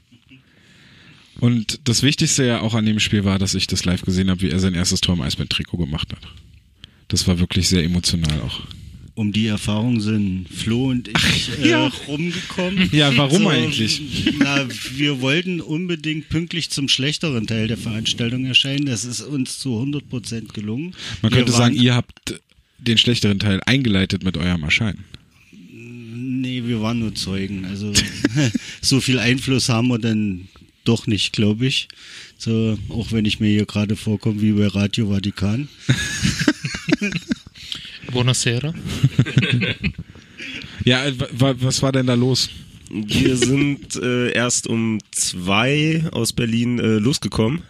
Und das Wichtigste ja auch an dem Spiel war, dass ich das live gesehen habe, wie er sein erstes Tor im Eisbären-Trikot gemacht hat. Das war wirklich sehr emotional auch. Um die Erfahrung sind Flo und ich äh, ja. rumgekommen. Ja, warum eigentlich? Na, wir wollten unbedingt pünktlich zum schlechteren Teil der Veranstaltung erscheinen. Das ist uns zu 100% gelungen. Man Wir könnte sagen, ihr habt den schlechteren Teil eingeleitet mit eurem Erscheinen. Nee, wir waren nur Zeugen. Also so viel Einfluss haben wir dann doch nicht, glaube ich. So, auch wenn ich mir hier gerade vorkomme wie bei Radio Vatikan. Buonasera. Ja, wa- was war denn da los? Wir sind äh, erst um zwei aus Berlin äh, losgekommen.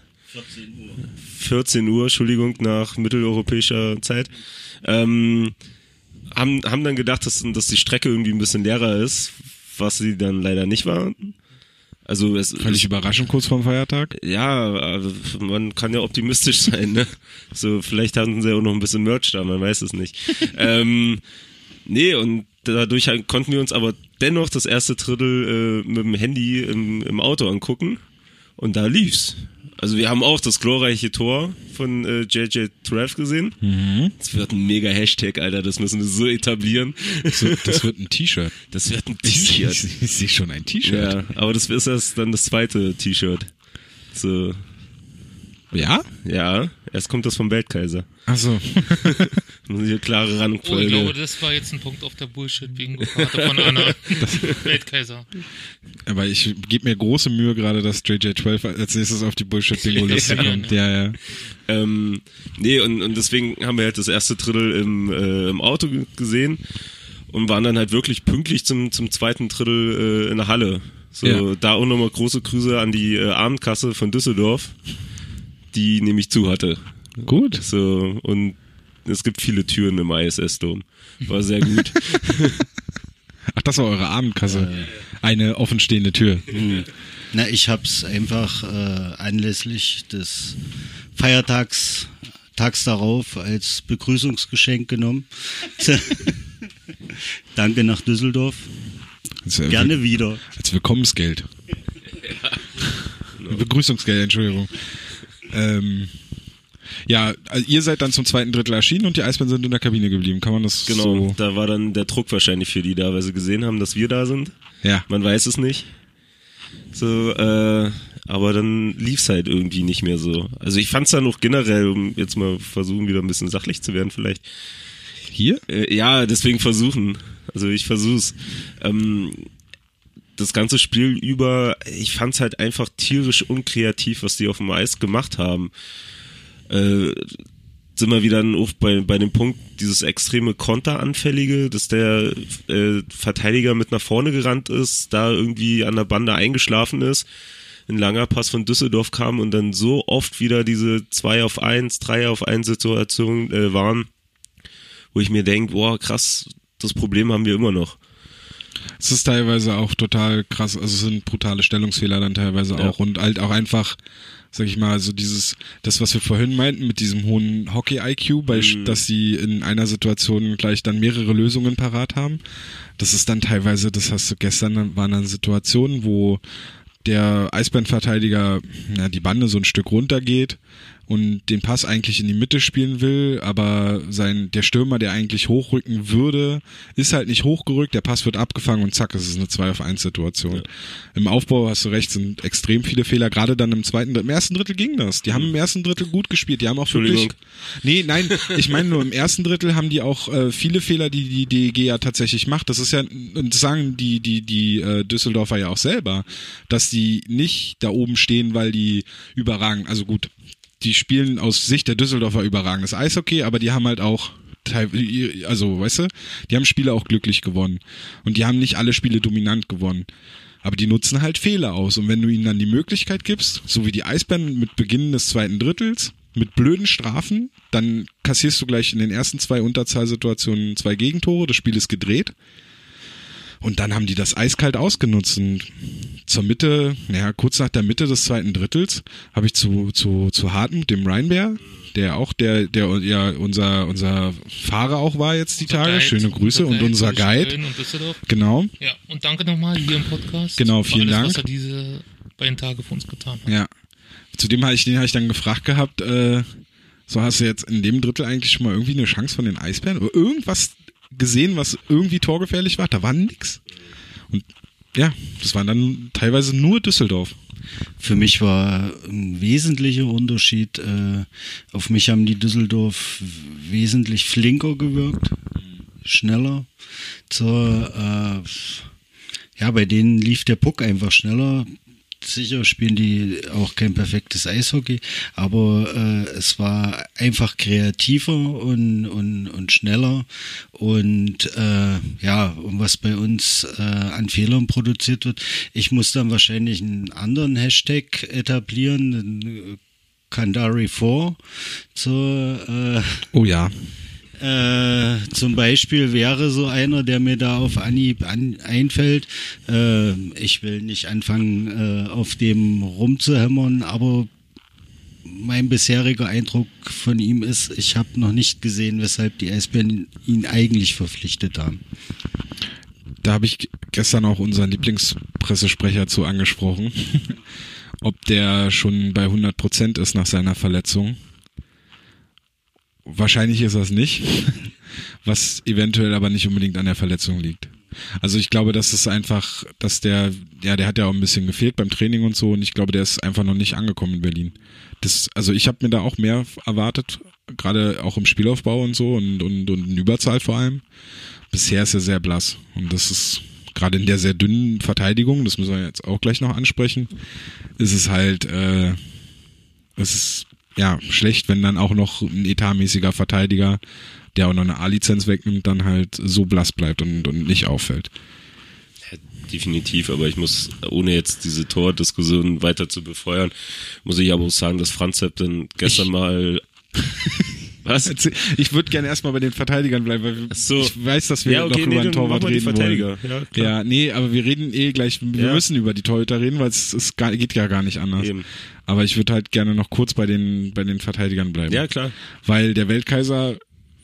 14 Uhr, Entschuldigung, nach mitteleuropäischer Zeit. Ähm, haben, haben dann gedacht, dass, dass die Strecke irgendwie ein bisschen leerer ist, was sie dann leider nicht war. Also es Völlig überraschend kurz vorm Feiertag. ja, also man kann ja optimistisch sein, ne? So, vielleicht hatten sie ja auch noch ein bisschen Merch da, man weiß es nicht. ähm, nee, und dadurch halt konnten wir uns aber dennoch das erste Drittel äh, mit dem Handy im, im Auto angucken und da lief's. Also wir haben auch das glorreiche Tor von äh, JJ Trev gesehen. Das wird ein mega Hashtag, Alter, das müssen wir so etablieren. So, das wird ein T-Shirt. Das wird ein Ich, T-Shirt. ich, ich sehe schon ein T-Shirt. Ja, aber das ist erst dann das zweite T-Shirt. So, Ja? ja, erst kommt das vom Weltkaiser. Achso. Muss ich eine klare Oh, ich Randfolge. glaube, das war jetzt ein Punkt auf der Bullshit-Bingo-Karte von Anna. Weltkaiser. Aber ich gebe mir große Mühe gerade, dass JJ12 als nächstes auf die Bullshit-Bingo-Liste Ja, kommt. ne? Ja, ja. ähm, nee, und, und deswegen haben wir halt das erste Drittel im, äh, im Auto ge- gesehen und waren dann halt wirklich pünktlich zum, zum zweiten Drittel äh, in der Halle. So, Ja. da auch nochmal große Grüße an die äh, Abendkasse von Düsseldorf, die nämlich zu hatte. Gut. So, und es gibt viele Türen im ISS-Dom. War sehr gut. Ach, das war eure Abendkasse. Eine offenstehende Tür. Na, ich hab's einfach äh, anlässlich des Feiertags tags darauf als Begrüßungsgeschenk genommen. Danke nach Düsseldorf. Ja Gerne wieder. Als Willkommensgeld. Begrüßungsgeld, Entschuldigung. Ähm, ja, also ihr seid dann zum zweiten Drittel erschienen und die Eisbären sind in der Kabine geblieben. Kann man das Genau, so? da war dann der Druck wahrscheinlich für die da, weil sie gesehen haben, dass wir da sind. Ja. Man weiß es nicht. So, äh, aber dann lief's halt irgendwie nicht mehr so. Also ich fand's dann noch generell, um jetzt mal versuchen, wieder ein bisschen sachlich zu werden, vielleicht. Hier? Äh, ja, deswegen versuchen. Also ich versuch's. Ähm, das ganze Spiel über, ich fand's halt einfach tierisch unkreativ, was die auf dem Eis gemacht haben. Äh, sind wir wieder auch bei, bei dem Punkt, dieses extreme Konteranfällige, dass der äh, Verteidiger mit nach vorne gerannt ist, da irgendwie an der Bande eingeschlafen ist, ein langer Pass von Düsseldorf kam und dann so oft wieder diese 2 auf 1, 3 auf 1 Situation äh, waren, wo ich mir denke, boah, krass, das Problem haben wir immer noch. Es ist teilweise auch total krass, also es sind brutale Stellungsfehler dann teilweise Ja. auch und halt auch einfach, sag ich mal, so dieses, das, was wir vorhin meinten mit diesem hohen Hockey-IQ, bei, Mhm. dass sie in einer Situation gleich dann mehrere Lösungen parat haben. Das ist dann teilweise, das hast du gestern, waren dann Situationen, wo der Eisbärenverteidiger ja, die Bande so ein Stück runtergeht und den Pass eigentlich in die Mitte spielen will, aber sein der Stürmer, der eigentlich hochrücken würde, ist halt nicht hochgerückt, der Pass wird abgefangen und zack, es ist eine 2 auf 1 Situation. Im Aufbau hast du recht, sind extrem viele Fehler, gerade dann im zweiten im ersten Drittel ging das. Die haben im ersten Drittel gut gespielt, die haben auch wirklich. Nee, nein, ich meine nur im ersten Drittel haben die auch äh, viele Fehler, die die DEG ja tatsächlich macht. Das ist ja und das sagen die die die äh, Düsseldorfer ja auch selber, dass die nicht da oben stehen, weil die überragen. Also gut, die spielen aus Sicht der Düsseldorfer überragendes Eishockey, aber die haben halt auch also weißt du, die haben Spiele auch glücklich gewonnen und die haben nicht alle Spiele dominant gewonnen. Aber die nutzen halt Fehler aus. Und wenn du ihnen dann die Möglichkeit gibst, so wie die Eisbären mit Beginn des zweiten Drittels, mit blöden Strafen, dann kassierst du gleich in den ersten zwei Unterzahlsituationen zwei Gegentore, das Spiel ist gedreht. Und dann haben die das eiskalt ausgenutzt. Und zur Mitte, naja, kurz nach der Mitte des zweiten Drittels, habe ich zu, zu, zu Hartmut, dem Rheinbär, der auch, der, der ja unser, unser Fahrer auch war jetzt die Tage. Guide, Schöne Grüße und unser Guide. Genau. Ja, und danke nochmal hier im Podcast. Genau, vielen alles, Dank. was er diese beiden Tage für uns getan hat. Ja. Zudem habe ich den habe ich dann gefragt gehabt, äh, so hast du jetzt in dem Drittel eigentlich schon mal irgendwie eine Chance von den Eisbären oder irgendwas gesehen, was irgendwie torgefährlich war? Da war nix. Und ja, das war dann teilweise nur Düsseldorf. Für mich war ein wesentlicher Unterschied, äh, auf mich haben die Düsseldorf wesentlich flinker gewirkt, schneller. Zur, äh, ja, bei denen lief der Puck einfach schneller. Sicher spielen die auch kein perfektes Eishockey, aber äh, es war einfach kreativer und, und, und schneller. Und äh, ja, und was bei uns äh, an Fehlern produziert wird, ich muss dann wahrscheinlich einen anderen Hashtag etablieren, Kandari 4 zur äh, Oh ja. Äh, zum Beispiel wäre so einer, der mir da auf Anhieb an, einfällt. Äh, ich will nicht anfangen, äh, auf dem rumzuhämmern, aber mein bisheriger Eindruck von ihm ist, ich habe noch nicht gesehen, weshalb die Eisbären ihn eigentlich verpflichtet haben. Da habe ich gestern auch unseren Lieblingspressesprecher zu angesprochen, ob der schon bei 100 Prozent ist nach seiner Verletzung. Wahrscheinlich ist das nicht, was eventuell aber nicht unbedingt an der Verletzung liegt. Also ich glaube, dass es einfach, dass der, ja, der hat ja auch ein bisschen gefehlt beim Training und so und ich glaube, der ist einfach noch nicht angekommen in Berlin. Das, also ich habe mir da auch mehr erwartet, gerade auch im Spielaufbau und so und, und, und in Überzahl vor allem. Bisher ist er sehr blass und das ist gerade in der sehr dünnen Verteidigung, das müssen wir jetzt auch gleich noch ansprechen, ist es halt, äh, es ist ja schlecht, wenn dann auch noch ein etatmäßiger Verteidiger, der auch noch eine A-Lizenz wegnimmt, dann halt so blass bleibt und, und nicht auffällt. Definitiv, aber ich muss, ohne jetzt diese Tordiskussion weiter zu befeuern, muss ich aber auch sagen, dass Franz dann gestern Ich- mal. Was? Ich würde gerne erstmal bei den Verteidigern bleiben, weil so. ich weiß, dass wir Ja, okay, noch nee, über den Torwart reden Verteidiger. wollen. Ja, klar. Ja, nee, aber wir reden eh gleich, wir Ja. müssen über die Torhüter reden, weil es, es geht ja gar nicht anders. Eben. Aber ich würde halt gerne noch kurz bei den, bei den Verteidigern bleiben. Ja, klar. Weil der Weltkaiser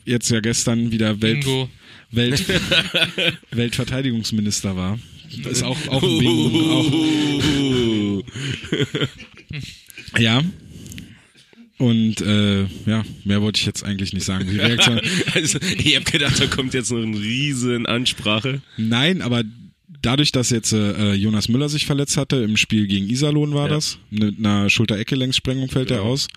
jetzt ja gestern wieder Welt, Bingo. Welt, Weltverteidigungsminister war. Das ist auch, auch ein Bingo. Auch, ja. Und äh, ja, mehr wollte ich jetzt eigentlich nicht sagen. Die Reaktion, Also, ich habe gedacht, da kommt jetzt noch eine riesen Ansprache. Nein, aber dadurch, dass jetzt äh, Jonas Müller sich verletzt hatte, im Spiel gegen Iserlohn war Ja. das, mit einer Schulter-Ecke-Längssprengung fällt er Ja. aus.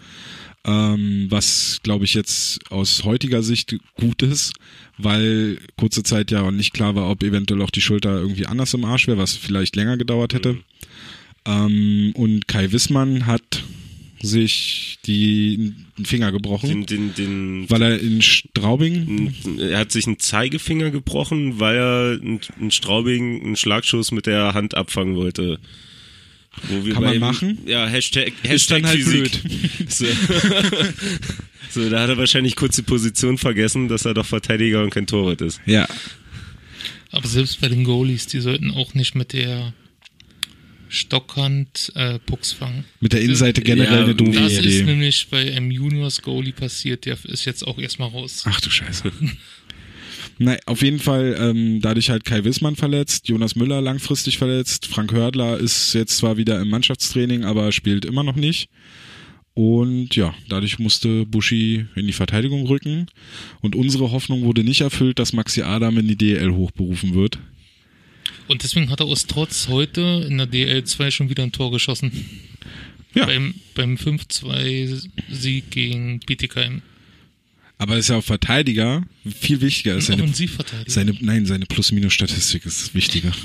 Ähm, was, glaube ich, jetzt aus heutiger Sicht gut ist, weil kurze Zeit ja auch nicht klar war, ob eventuell auch die Schulter irgendwie anders im Arsch wäre, was vielleicht länger gedauert hätte. Ähm, und Kai Wissmann hat sich die den Finger gebrochen, Den, den, den, weil er in Straubing er hat sich einen Zeigefinger gebrochen, weil er einen, einen Straubing einen Schlagschuss mit der Hand abfangen wollte. Wo wir Kann man bei ihm- machen. Ja, Hashtag, Hashtag Ist dann halt Physik. So. so, da hat er wahrscheinlich kurz die Position vergessen, dass er doch Verteidiger und kein Torwart ist. ja, Aber selbst bei den Goalies, die sollten auch nicht mit der Stockhand äh, Pucks fangen. mit der Innenseite generell Ja, eine doofe Das ist Idee. nämlich bei einem Juniors Goalie passiert, der ist jetzt auch erstmal raus. Ach du Scheiße. Nein, auf jeden Fall ähm, dadurch halt Kai Wissmann verletzt, Jonas Müller langfristig verletzt, Frank Hördler ist jetzt zwar wieder im Mannschaftstraining, aber spielt immer noch nicht. Und ja, dadurch musste Buschi in die Verteidigung rücken. Und unsere Hoffnung wurde nicht erfüllt, dass Maxi Adam in die DL hochberufen wird. Und deswegen hat er aus Trotz heute in der DL2 schon wieder ein Tor geschossen. Ja. Beim, beim 5-2-Sieg gegen Bietigheim. Aber ist ja auch Verteidiger. Viel wichtiger ist Ein seine, seine, nein, seine Plus-Minus-Statistik ist wichtiger.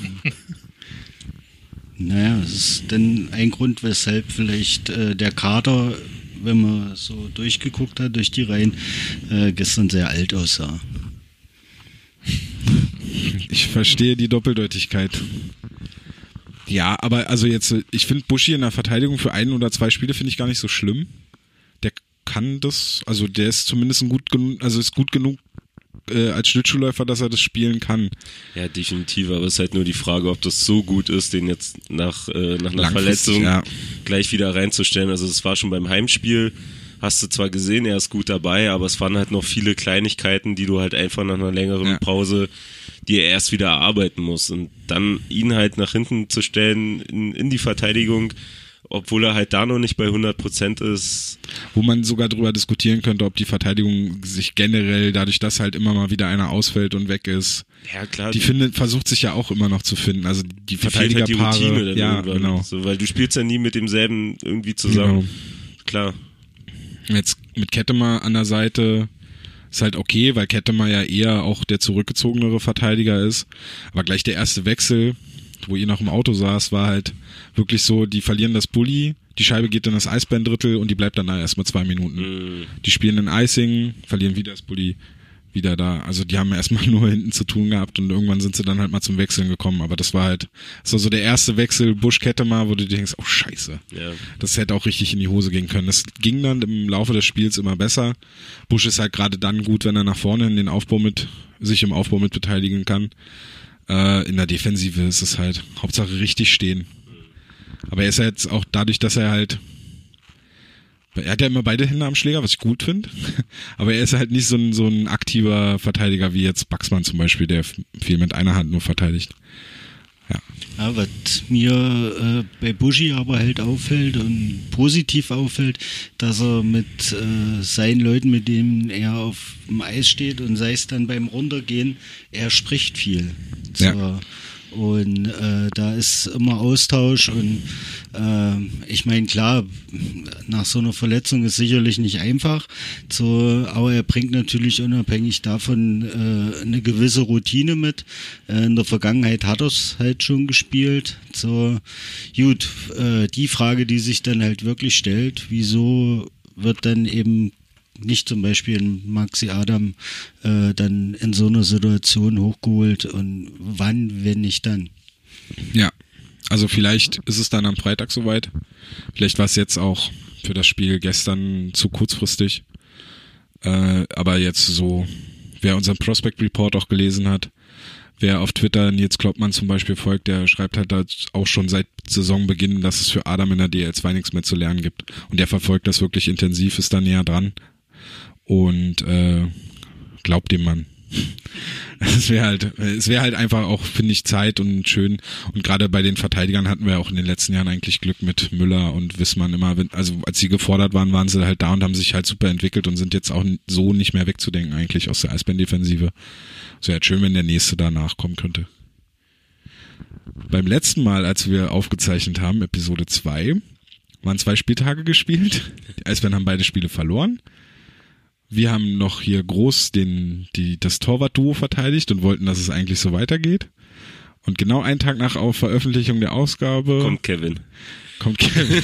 Naja, das ist dann ein Grund, weshalb vielleicht äh, der Kader, wenn man so durchgeguckt hat durch die Reihen, äh, gestern sehr alt aussah. Ich verstehe die Doppeldeutigkeit. Ja, aber also jetzt, ich finde Buschi in der Verteidigung für ein oder zwei Spiele finde ich gar nicht so schlimm. Der kann das, also der ist zumindest ein gut genug, also ist gut genug äh, als Schlittschuhläufer, dass er das spielen kann. Ja, definitiv, aber es ist halt nur die Frage, ob das so gut ist, den jetzt nach, äh, nach einer Verletzung ja. gleich wieder reinzustellen. Also es war schon beim Heimspiel, hast du zwar gesehen, er ist gut dabei, aber es waren halt noch viele Kleinigkeiten, die du halt einfach nach einer längeren Ja. Pause dir erst wieder erarbeiten musst. Und dann ihn halt nach hinten zu stellen in, in die Verteidigung, obwohl er halt da noch nicht bei 100 Prozent ist, Wo man sogar drüber diskutieren könnte, ob die Verteidigung sich generell, dadurch, dass halt immer mal wieder einer ausfällt und weg ist, ja klar, die findet, versucht sich ja auch immer noch zu finden. Also die die fehlt halt die Verteidigerpaare, Routine dann ja, irgendwann. genau. So, weil du spielst ja nie mit demselben irgendwie zusammen. Genau. Klar. Jetzt mit Kettemer an der Seite ist halt okay, weil Kettemer ja eher auch der zurückgezogenere Verteidiger ist. Aber gleich der erste Wechsel, wo ihr noch im Auto saß, war halt wirklich so, die verlieren das Bulli, die Scheibe geht in das Eisbändrittel und die bleibt dann da erstmal zwei Minuten. Mhm. Die spielen in Icing, verlieren wieder das Bulli, wieder da. Also die haben erstmal nur hinten zu tun gehabt und irgendwann sind sie dann halt mal zum Wechseln gekommen. Aber das war halt, das war so der erste Wechsel, Busch-Kettemer, wo du dir denkst, oh scheiße. Ja. Das hätte auch richtig in die Hose gehen können. Das ging dann im Laufe des Spiels immer besser. Busch ist halt gerade dann gut, wenn er nach vorne in den Aufbau mit, sich im Aufbau mit beteiligen kann. Äh, in der Defensive ist es halt Hauptsache richtig stehen. Aber er ist ja jetzt auch dadurch, dass er halt er hat ja immer beide Hände am Schläger, was ich gut finde. Aber er ist halt nicht so ein, so ein aktiver Verteidiger wie jetzt Baxmann zum Beispiel, der viel mit einer Hand nur verteidigt. Ja. Ja, was mir äh, bei Buschi aber halt auffällt und positiv auffällt, dass er mit äh, seinen Leuten, mit denen er auf dem Eis steht und sei es dann beim Runtergehen, er spricht viel. So. Ja. Und äh, da ist immer Austausch und ich meine, klar, nach so einer Verletzung ist sicherlich nicht einfach, so, aber er bringt natürlich unabhängig davon äh, eine gewisse Routine mit. Äh, in der Vergangenheit hat er es halt schon gespielt. So, gut, äh, die Frage, die sich dann halt wirklich stellt, wieso wird dann eben nicht zum Beispiel Maxi Adam äh, dann in so einer Situation hochgeholt und wann, wenn nicht dann? Ja, also vielleicht ist es dann am Freitag soweit. Vielleicht war es jetzt auch für das Spiel gestern zu kurzfristig. Äh, aber jetzt so, wer unseren Prospect Report auch gelesen hat, wer auf Twitter Nils Kloppmann zum Beispiel folgt, der schreibt halt auch schon seit Saisonbeginn, dass es für Adam in der DL2 nichts mehr zu lernen gibt. Und der verfolgt das wirklich intensiv, ist da näher dran. Und äh, glaubt dem Mann. Es wäre halt, es wäre halt einfach auch, finde ich, Zeit und schön. Und gerade bei den Verteidigern hatten wir auch in den letzten Jahren eigentlich Glück mit Müller und Wissmann immer, also als sie gefordert waren, waren sie halt da und haben sich halt super entwickelt und sind jetzt auch so nicht mehr wegzudenken eigentlich aus der Eisbären-Defensive. Es wäre halt schön, wenn der nächste da nachkommen könnte. Beim letzten Mal, als wir aufgezeichnet haben, Episode 2, waren zwei Spieltage gespielt. Die Eisbären haben beide Spiele verloren. Wir haben noch hier groß den, die, das Torwart-Duo verteidigt und wollten, dass es eigentlich so weitergeht. Und genau einen Tag nach Veröffentlichung der Ausgabe Kommt Kevin. kommt Kevin.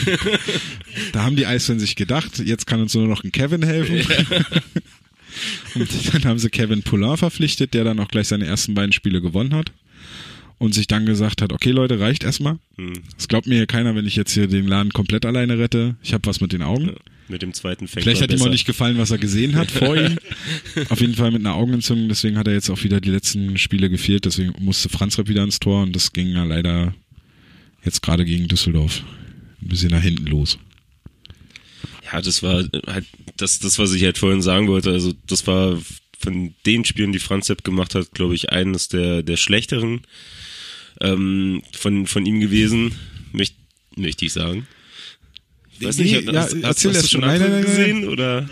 da haben die Eisbären sich gedacht, jetzt kann uns nur noch ein Kevin helfen. und dann haben sie Kevin Poulin verpflichtet, der dann auch gleich seine ersten beiden Spiele gewonnen hat. Und sich dann gesagt hat, okay Leute, reicht erstmal. Hm. Es glaubt mir hier keiner, wenn ich jetzt hier den Laden komplett alleine rette. Ich habe was mit den Augen. Ja, mit dem zweiten fängt Vielleicht hat ihm besser. auch nicht gefallen, was er gesehen hat vor ihm. Auf jeden Fall mit einer Augenentzündung, deswegen hat er jetzt auch wieder die letzten Spiele gefehlt, deswegen musste Franz Repp wieder ins Tor und das ging ja leider jetzt gerade gegen Düsseldorf ein bisschen nach hinten los. Ja, das war halt das, das, was ich halt vorhin sagen wollte. Also das war von den Spielen, die Franz Sepp gemacht hat, glaube ich, eines der, der schlechteren ähm, von, von ihm gewesen, möchte möchte ich sagen. Ich weiß Nee, nicht, ja, hast, hast, erzähl hast erst du schon. Nein, nein, nein, gesehen oder?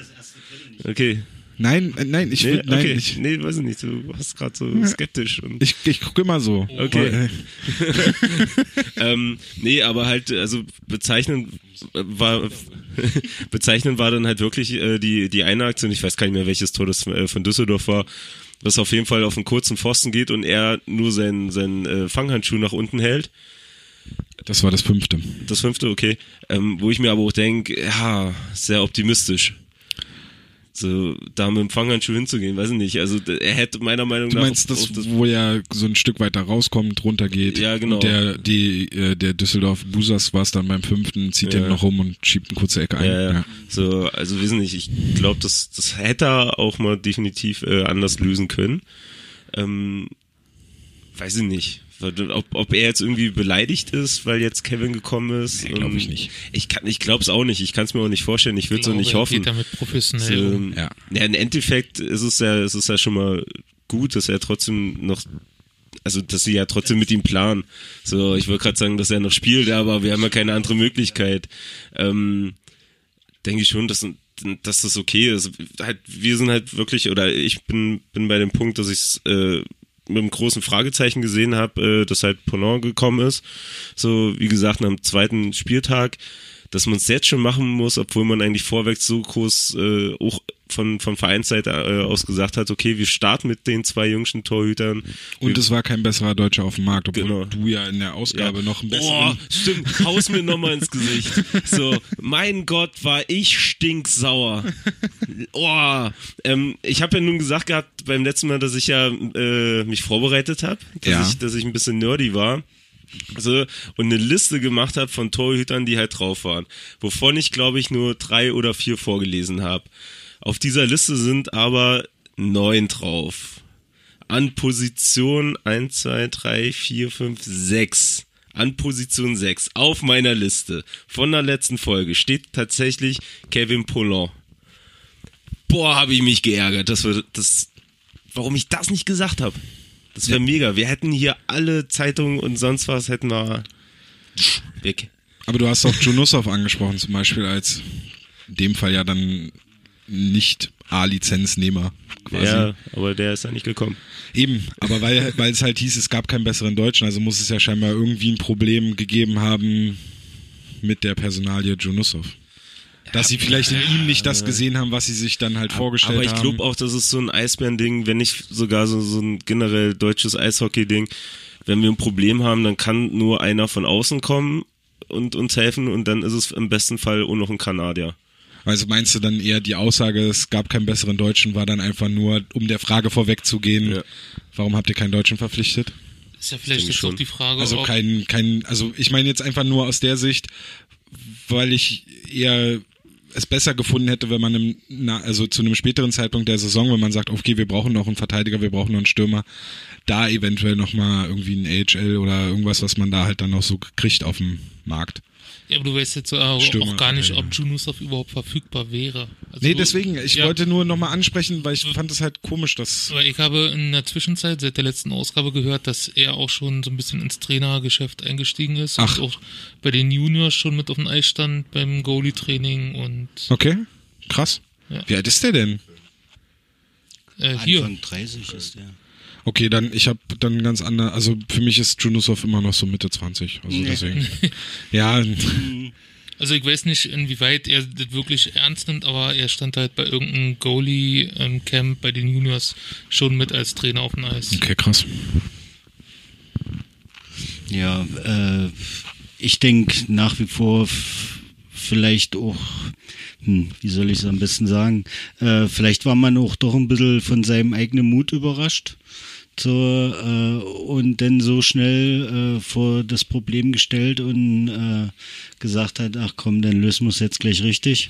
Okay. Nein, äh, nein, ich Nee, will, nein, okay. ich, nee, weiß ich nicht. Du warst gerade so skeptisch. Und, ich, ich gucke immer so. Okay. Ähm, nee, aber halt, also bezeichnend war bezeichnend war dann halt wirklich äh, die die eine Aktion. Ich weiß gar nicht mehr, welches Tor das äh, von Düsseldorf war. Was auf jeden Fall auf einen kurzen Pfosten geht und er nur seinen seinen äh, Fanghandschuh nach unten hält. Das war das fünfte. Das fünfte, okay. Ähm, wo ich mir aber auch denke, ja, sehr optimistisch. So, da mit dem Fanghandschuh hinzugehen, weiß ich nicht. Also er hätte meiner Meinung Du nach meinst auf- das, auf wo er so ein Stück weiter rauskommt, runtergeht. Ja, genau. Der, die, äh, der Düsseldorf Busas war es dann beim fünften, zieht Ja. den noch rum und schiebt eine kurze Ecke ein. Ja, ja. Ja. So, also wissen nicht, ich glaube, das, das hätte er auch mal definitiv äh, anders lösen können. Ähm, weiß ich nicht. Ob, ob er jetzt irgendwie beleidigt ist, weil jetzt Kevin gekommen ist. Nee, glaub und ich nicht. Ich, kann, ich glaube es auch nicht. Ich kann es mir auch nicht vorstellen. Ich würde es auch glaube, nicht hoffen. Geht damit professionell So, um. Ja. ja, im Endeffekt ist es ja, ist es ja schon mal gut, dass er trotzdem noch, also dass sie ja trotzdem mit ihm planen. So, ich wollte gerade sagen, dass er noch spielt, aber wir haben ja keine andere Möglichkeit. Ähm, denke ich schon, dass, dass das okay ist. Halt, wir sind halt wirklich, oder ich bin, bin bei dem Punkt, dass ich es äh, mit einem großen Fragezeichen gesehen habe, äh, dass halt Ponant gekommen ist. So, wie gesagt, am zweiten Spieltag, dass man es jetzt schon machen muss, obwohl man eigentlich vorwärts so groß äh, auch von, von Vereinsseite äh, aus gesagt hat, okay, wir starten mit den zwei jüngsten Torhütern. Und es war kein besserer Deutscher auf dem Markt, obwohl Genau. du ja in der Ausgabe noch ein Oh, besseren. stimmt, haus mir nochmal ins Gesicht. So, mein Gott, war ich stinksauer. Oh, ähm, ich habe ja nun gesagt gehabt beim letzten Mal, dass ich ja äh, mich vorbereitet habe, dass, Ja. ich, dass ich ein bisschen nerdy war. So, und eine Liste gemacht habe von Torhütern, die halt drauf waren. Wovon ich, glaube ich, nur drei oder vier vorgelesen habe. Auf dieser Liste sind aber neun drauf. An Position 1, 2, 3, 4, 5, 6. An Position 6 auf meiner Liste von der letzten Folge steht tatsächlich Kevin Poulon. Boah, habe ich mich geärgert, dass wir das, warum ich das nicht gesagt habe. Das wäre mega. Wir hätten hier alle Zeitungen und sonst was hätten wir weg. Aber du hast auch Junusov angesprochen, zum Beispiel als in dem Fall ja dann nicht A-Lizenznehmer quasi. Ja, aber der ist ja nicht gekommen. Eben, aber weil, weil es halt hieß, es gab keinen besseren Deutschen, also muss es ja scheinbar irgendwie ein Problem gegeben haben mit der Personalie Junusov. Dass sie vielleicht in ihm nicht das gesehen haben, was sie sich dann halt vorgestellt Aber ich haben. glaube auch, das ist so ein Eisbären-Ding, wenn nicht sogar so, so ein generell deutsches Eishockey-Ding. Wenn wir ein Problem haben, dann kann nur einer von außen kommen und uns helfen und dann ist es im besten Fall auch noch ein Kanadier. Also meinst du dann eher die Aussage, es gab keinen besseren Deutschen, war dann einfach nur, um der Frage vorwegzugehen, Ja. warum habt ihr keinen Deutschen verpflichtet? Ist ja vielleicht jetzt schon. auch die Frage, Also kein, kein, also ich meine jetzt einfach nur aus der Sicht, weil ich eher es besser gefunden hätte, wenn man im, na, also zu einem späteren Zeitpunkt der Saison, wenn man sagt, okay, wir brauchen noch einen Verteidiger, wir brauchen noch einen Stürmer, da eventuell nochmal irgendwie ein AHL oder irgendwas, was man da halt dann noch so kriegt auf dem Markt. Ja, aber du weißt jetzt auch, Stürmer, auch gar nicht, ob Verteidiger. Junusov überhaupt verfügbar wäre. Also, Nee, deswegen, ich ja, wollte nur nochmal ansprechen, weil ich fand es halt komisch, dass Aber ich habe in der Zwischenzeit seit der letzten Ausgabe gehört, dass er auch schon so ein bisschen ins Trainergeschäft eingestiegen ist Ach. und auch bei den Juniors schon mit auf dem Eis stand beim Goalie-Training und Okay, krass. Ja. Wie alt ist der denn? äh, hier. Anfang 30 ist der. Okay, dann ich habe dann ganz andere, also für mich ist Junusov immer noch so Mitte 20, also Nee. deswegen. ja, Also ich weiß nicht, inwieweit er das wirklich ernst nimmt, aber er stand halt bei irgendeinem Goalie-Camp bei den Juniors schon mit als Trainer auf dem Eis. okay, krass. Ja, äh, ich denke nach wie vor vielleicht auch, hm, wie soll ich es am besten sagen, äh, vielleicht war man auch doch ein bisschen von seinem eigenen Mut überrascht. So, äh, und dann so schnell äh, vor das Problem gestellt und äh, gesagt hat, ach komm, dann lösen wir es jetzt gleich richtig.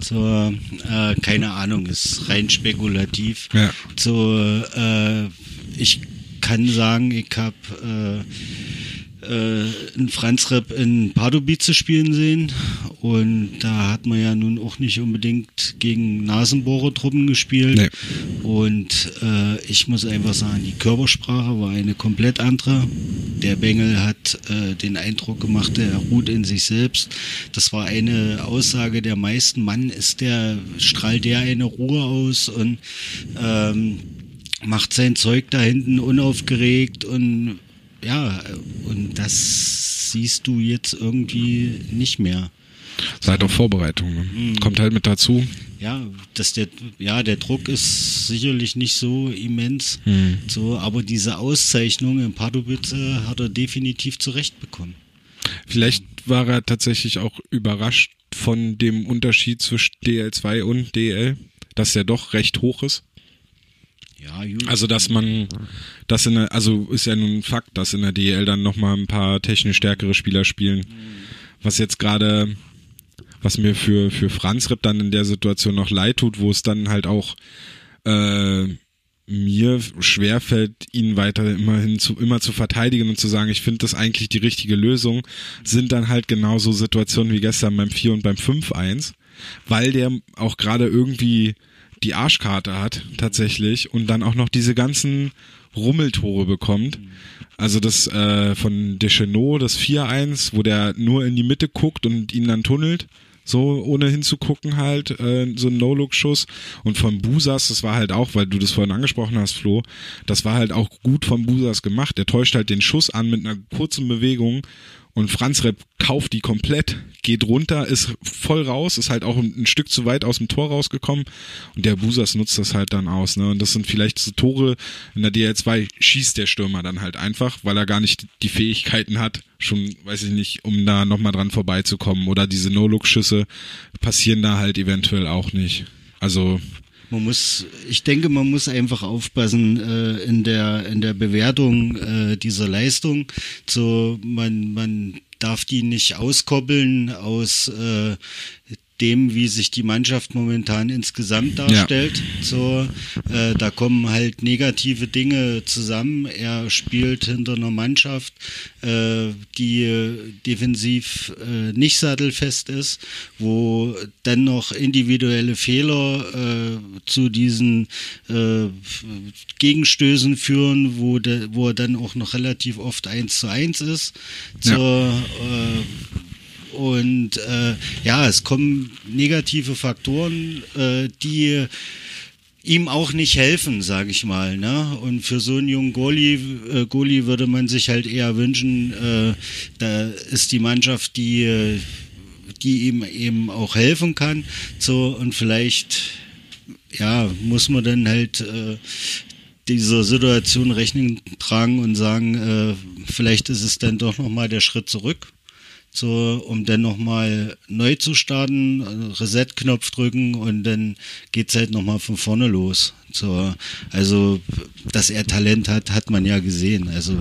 So, äh, keine Ahnung, ist rein spekulativ. Ja. So, äh, ich kann sagen, ich habe äh, einen Franz Repp in Pardubice spielen sehen und da hat man ja nun auch nicht unbedingt gegen Nasenbohrertruppen gespielt. Nee. Und äh, ich muss einfach sagen, die Körpersprache war eine komplett andere. Der Bengel hat äh, den Eindruck gemacht, er ruht in sich selbst. Das war eine Aussage der meisten. Mann, ist der, strahlt der eine Ruhe aus und ähm, macht sein Zeug da hinten unaufgeregt und ja, und das siehst du jetzt irgendwie nicht mehr. Seid auf Vorbereitung. Ne? Kommt halt mit dazu. Ja, dass der, ja, der Druck ist sicherlich nicht so immens, so, aber diese Auszeichnung in Pardubice hat er definitiv zurechtbekommen. Vielleicht war er tatsächlich auch überrascht von dem Unterschied zwischen DL2 und DL, dass der doch recht hoch ist. Ja. Also dass man, dass in der, also ist ja nun ein Fakt, dass in der DL dann nochmal ein paar technisch stärkere Spieler spielen. Was jetzt gerade, was mir für, für Franz Ripp dann in der Situation noch leid tut, wo es dann halt auch äh, mir schwerfällt, ihn weiter immerhin zu, immer zu verteidigen und zu sagen, ich finde das eigentlich die richtige Lösung, sind dann halt genauso Situationen wie gestern beim 4 und beim 5-1, weil der auch gerade irgendwie die Arschkarte hat, tatsächlich, und dann auch noch diese ganzen Rummeltore bekommt. Also das äh, von Deschenaux, das 4-1, wo der nur in die Mitte guckt und ihn dann tunnelt, so ohne hinzugucken halt, äh, so ein No-Look-Schuss. Und von Busas, das war halt auch, weil du das vorhin angesprochen hast, Flo, das war halt auch gut von Busas gemacht. Der täuscht halt den Schuss an mit einer kurzen Bewegung und Franz Repp kauft die komplett, geht runter, ist voll raus, ist halt auch ein, ein Stück zu weit aus dem Tor rausgekommen und der Busas nutzt das halt dann aus. Ne? Und das sind vielleicht so Tore, in der DL2 schießt der Stürmer dann halt einfach, weil er gar nicht die Fähigkeiten hat, schon, weiß ich nicht, um da nochmal dran vorbeizukommen. Oder diese No-Look-Schüsse passieren da halt eventuell auch nicht. Also Man muss, ich denke, man muss einfach aufpassen äh, in der in der Bewertung äh, dieser Leistung. So, man man darf die nicht auskoppeln aus äh, dem, wie sich die Mannschaft momentan insgesamt darstellt. So, äh, da kommen halt negative Dinge zusammen. Er spielt hinter einer Mannschaft, äh, die defensiv äh, nicht sattelfest ist, wo dennoch individuelle Fehler äh, zu diesen äh, Gegenstößen führen, wo, de, wo er dann auch noch relativ oft eins zu eins ist. Zur, äh, und äh, ja, es kommen negative Faktoren, äh, die ihm auch nicht helfen, sage ich mal. Ne? Und für so einen jungen Goalie, äh, Goalie würde man sich halt eher wünschen, äh, da ist die Mannschaft, die, die ihm eben auch helfen kann. So und vielleicht, ja, muss man dann halt äh, dieser Situation Rechnung tragen und sagen, äh, vielleicht ist es dann doch nochmal der Schritt zurück so, um dann nochmal neu zu starten, also Reset-Knopf drücken und dann geht's halt nochmal von vorne los. So, also, dass er Talent hat, hat man ja gesehen. Also,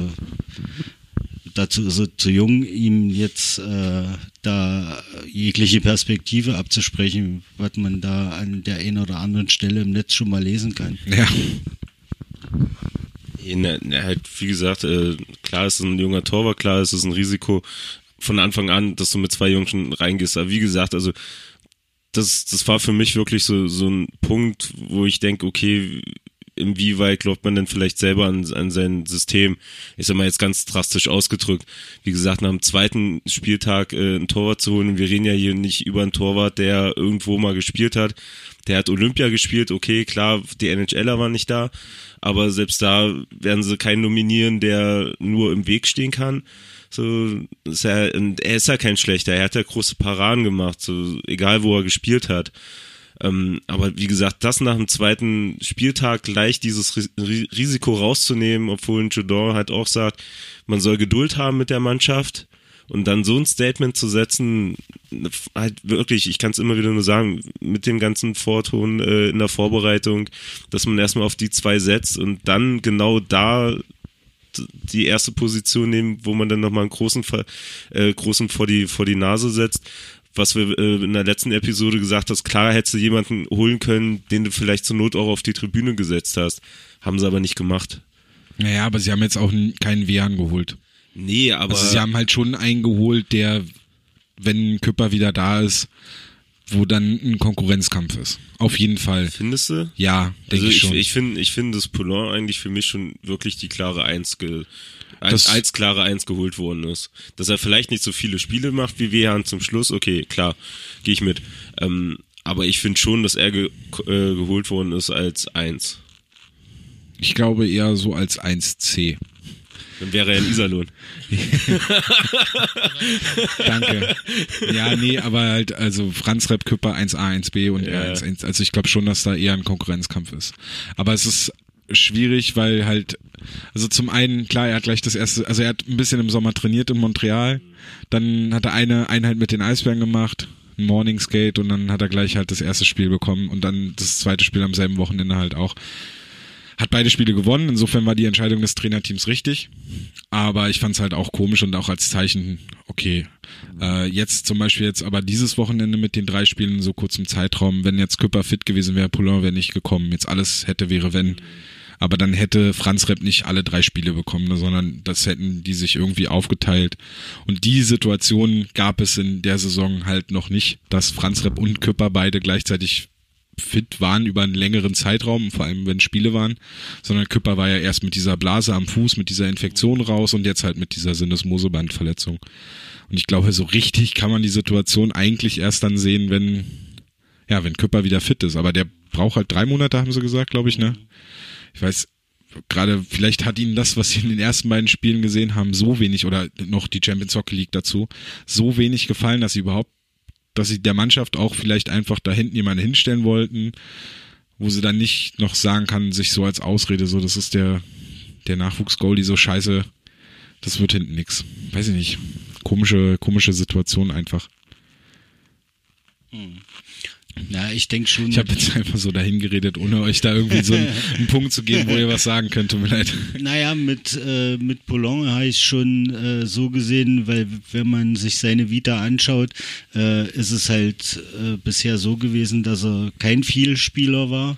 dazu ist er zu jung, ihm jetzt äh, da jegliche Perspektive abzusprechen, was man da an der einen oder anderen Stelle im Netz schon mal lesen kann. ja, na, halt, wie gesagt, äh, klar ist es ein junger Torwart, klar ist es ein Risiko von Anfang an, dass du mit zwei Jungs schon reingehst. Aber wie gesagt, also das, das war für mich wirklich so, so ein Punkt, wo ich denke, okay, inwieweit glaubt man denn vielleicht selber an, an sein System? Ich sag mal jetzt ganz drastisch ausgedrückt. Wie gesagt, nach dem zweiten Spieltag äh, ein Torwart zu holen. Wir reden ja hier nicht über einen Torwart, der irgendwo mal gespielt hat. Der hat Olympia gespielt, okay, klar, die NHLer waren nicht da, aber selbst da werden sie keinen nominieren, der nur im Weg stehen kann. So, ist er, und er ist ja kein schlechter, er hat ja große Paraden gemacht, so, egal wo er gespielt hat. Ähm, aber wie gesagt, das nach dem zweiten Spieltag gleich dieses Ri- Risiko rauszunehmen, obwohl ein Judor halt auch sagt, man soll Geduld haben mit der Mannschaft und dann so ein Statement zu setzen, halt wirklich, ich kann es immer wieder nur sagen, mit dem ganzen Vorton äh, in der Vorbereitung, dass man erstmal auf die zwei setzt und dann genau da die erste Position nehmen, wo man dann nochmal einen großen, äh, großen vor die, vor die Nase setzt. Was wir äh, in der letzten Episode gesagt hast, klar hättest du jemanden holen können, den du vielleicht zur Not auch auf die Tribüne gesetzt hast. Haben sie aber nicht gemacht. naja, aber sie haben jetzt auch keinen Wehan geholt. Nee, aber Also sie haben halt schon einen geholt, der wenn Küpper wieder da ist, wo dann ein Konkurrenzkampf ist. Auf jeden Fall. Findest du? Ja, denke Also ich ich, schon. ich finde, ich finde, dass Poulain eigentlich für mich schon wirklich die klare Eins, ge, als, als klare Eins geholt worden ist. Dass er vielleicht nicht so viele Spiele macht wie Wehan zum Schluss, okay, klar, gehe ich mit. Ähm, aber ich finde schon, dass er ge, äh, geholt worden ist als Eins. ich glaube eher so als 1C. Dann wäre er in Iserlohn. Danke. ja, nee, aber halt, also Franz Repp Küpper 1A, 1B und Ja. er 1, also ich glaube schon, dass da eher ein Konkurrenzkampf ist. Aber es ist schwierig, weil halt, also zum einen, klar, er hat gleich das erste, also er hat ein bisschen im Sommer trainiert in Montreal, dann hat er eine Einheit mit den Eisbären gemacht, ein Morning Skate und dann hat er gleich halt das erste Spiel bekommen und dann das zweite Spiel am selben Wochenende halt auch. Hat beide Spiele gewonnen, insofern war die Entscheidung des Trainerteams richtig. Aber ich fand es halt auch komisch und auch als Zeichen, okay, äh, jetzt zum Beispiel jetzt aber dieses Wochenende mit den drei Spielen in so kurzem Zeitraum, wenn jetzt Küpper fit gewesen wäre, Poulain wäre nicht gekommen, jetzt alles hätte, wäre, wenn. Aber dann hätte Franz Repp nicht alle drei Spiele bekommen, ne, sondern das hätten die sich irgendwie aufgeteilt. Und die Situation gab es in der Saison halt noch nicht, dass Franz Repp und Küpper beide gleichzeitig fit waren über einen längeren Zeitraum, vor allem wenn Spiele waren, sondern Küpper war ja erst mit dieser Blase am Fuß, mit dieser Infektion raus und jetzt halt mit dieser Sinnesmosebandverletzung. Und ich glaube, so richtig kann man die Situation eigentlich erst dann sehen, wenn, ja, wenn Küpper wieder fit ist. Aber der braucht halt drei Monate, haben sie gesagt, glaube ich, ne? Ich weiß, gerade vielleicht hat ihnen das, was sie in den ersten beiden Spielen gesehen haben, so wenig oder noch die Champions Hockey League dazu, so wenig gefallen, dass sie überhaupt dass sie der Mannschaft auch vielleicht einfach da hinten jemanden hinstellen wollten, wo sie dann nicht noch sagen kann, sich so als Ausrede, so, das ist der, der Nachwuchs-Goalie, so scheiße, das wird hinten nix. Weiß ich nicht. Komische, komische Situation einfach. Ja, ich denke schon. Ich habe jetzt einfach so dahin geredet, ohne euch da irgendwie so einen, einen Punkt zu geben, wo ihr was sagen könnt. Tut mir leid. Naja, mit, äh, mit Poulon habe ich schon äh, so gesehen, weil wenn man sich seine Vita anschaut, äh, ist es halt äh, bisher so gewesen, dass er kein Vielspieler war.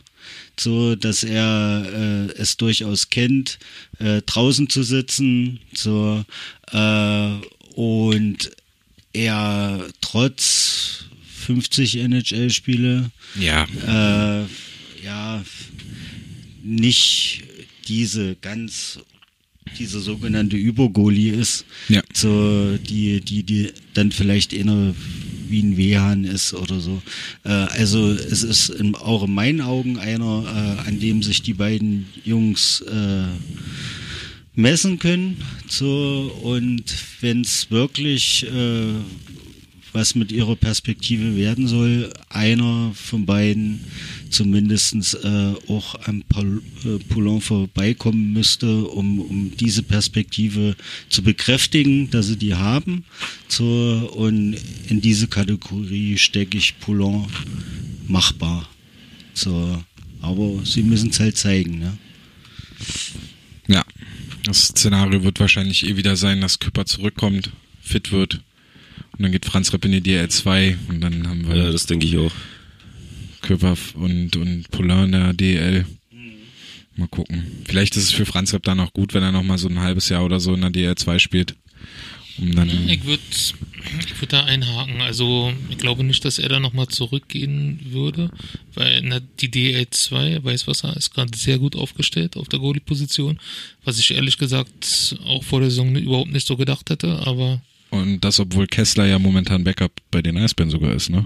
So, dass er äh, es durchaus kennt, äh, draußen zu sitzen, so, und er trotz 50 NHL-Spiele Ja. äh, ja, nicht diese ganz, diese sogenannte Übergoalie ist, Ja. so die, die, die dann vielleicht eher wie ein Wehan ist oder so. Äh, also es ist in, auch in meinen Augen einer, äh, an dem sich die beiden Jungs äh, messen können. So, und wenn es wirklich äh, was mit ihrer Perspektive werden soll, einer von beiden zumindestens äh, auch am äh, Poulon vorbeikommen müsste, um, um diese Perspektive zu bekräftigen, dass sie die haben. So, und in diese Kategorie stecke ich Poulon machbar. So, aber sie müssen es halt zeigen. Ne? Ja. Das Szenario wird wahrscheinlich eh wieder sein, dass Küpper zurückkommt, fit wird. Und dann geht Franz Repp in die DL2 und dann haben wir Ja, das denke ich auch. Küpper und, und Poulain in der DL. Mal gucken. Vielleicht ist es für Franz Repp dann auch gut, wenn er noch mal so ein halbes Jahr oder so in der DL2 spielt. Um dann, Ich würde ich würd da einhaken. Also ich glaube nicht, dass er da nochmal zurückgehen würde, weil na, die DL2, Weißwasser, ist gerade sehr gut aufgestellt auf der Goalie-Position, was ich ehrlich gesagt auch vor der Saison überhaupt nicht so gedacht hätte, aber und das, obwohl Kessler ja momentan Backup bei den Eisbären sogar ist, ne?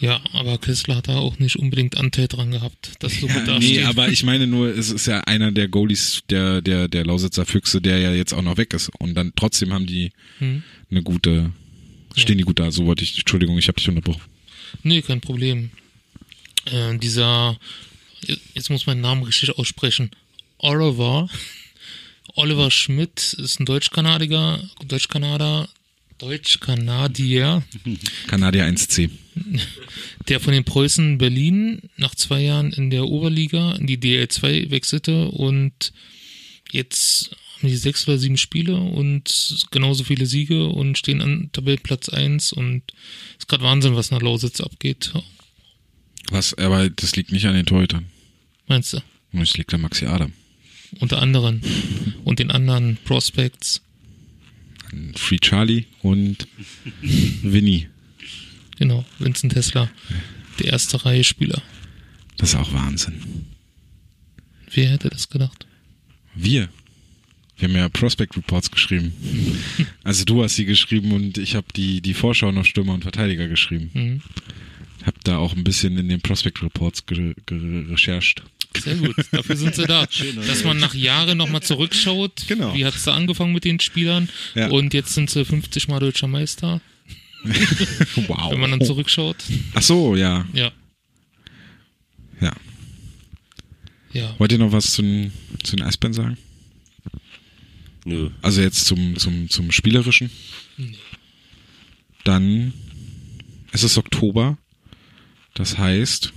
ja, aber Kessler hat da auch nicht unbedingt Anteil dran gehabt, dass so gut nee, dasteht. aber ich meine nur, es ist ja einer der Goalies der, der, der Lausitzer Füchse, der ja jetzt auch noch weg ist. Und dann trotzdem haben die Hm. eine gute, stehen die gut da. So wollte ich, Entschuldigung, ich habe dich unterbrochen. Nee, kein Problem. Äh, dieser, jetzt muss mein Namen richtig aussprechen, Oliver, Oliver Schmidt ist ein Deutsch-Kanadiger, Deutsch-Kanader, Deutsch-Kanadier, Kanadier 1C. der von den Preußen Berlin nach zwei Jahren in der Oberliga in die DL2 wechselte und jetzt haben die sechs oder sieben Spiele und genauso viele Siege und stehen an Tabellenplatz 1 und ist gerade Wahnsinn, was nach Lausitz abgeht. Was, aber das liegt nicht an den Torhütern. Meinst du? Das liegt an Maxi Adam. unter anderem und den anderen Prospects. Free Charlie und Winnie. Genau, Vincent Tesla. Der erste Reihe Spieler. Das ist auch Wahnsinn. Wer hätte das gedacht? Wir. Wir haben ja Prospect Reports geschrieben. Also du hast sie geschrieben und ich habe die, die Vorschau noch Stürmer und Verteidiger geschrieben. Mhm. Hab da auch ein bisschen in den Prospect Reports ge ge rechercht. Sehr gut, dafür sind sie da. Dass man nach Jahren nochmal zurückschaut, Genau. wie hat es da angefangen mit den Spielern Ja. und jetzt sind sie 50 Mal deutscher Meister, Wow. wenn man dann zurückschaut. Ach so, ja. Ja, ja. ja. Wollt ihr noch was zu den, zu den Eisbären sagen? Nö. Also jetzt zum, zum, zum Spielerischen. Dann es ist Oktober. Das heißt,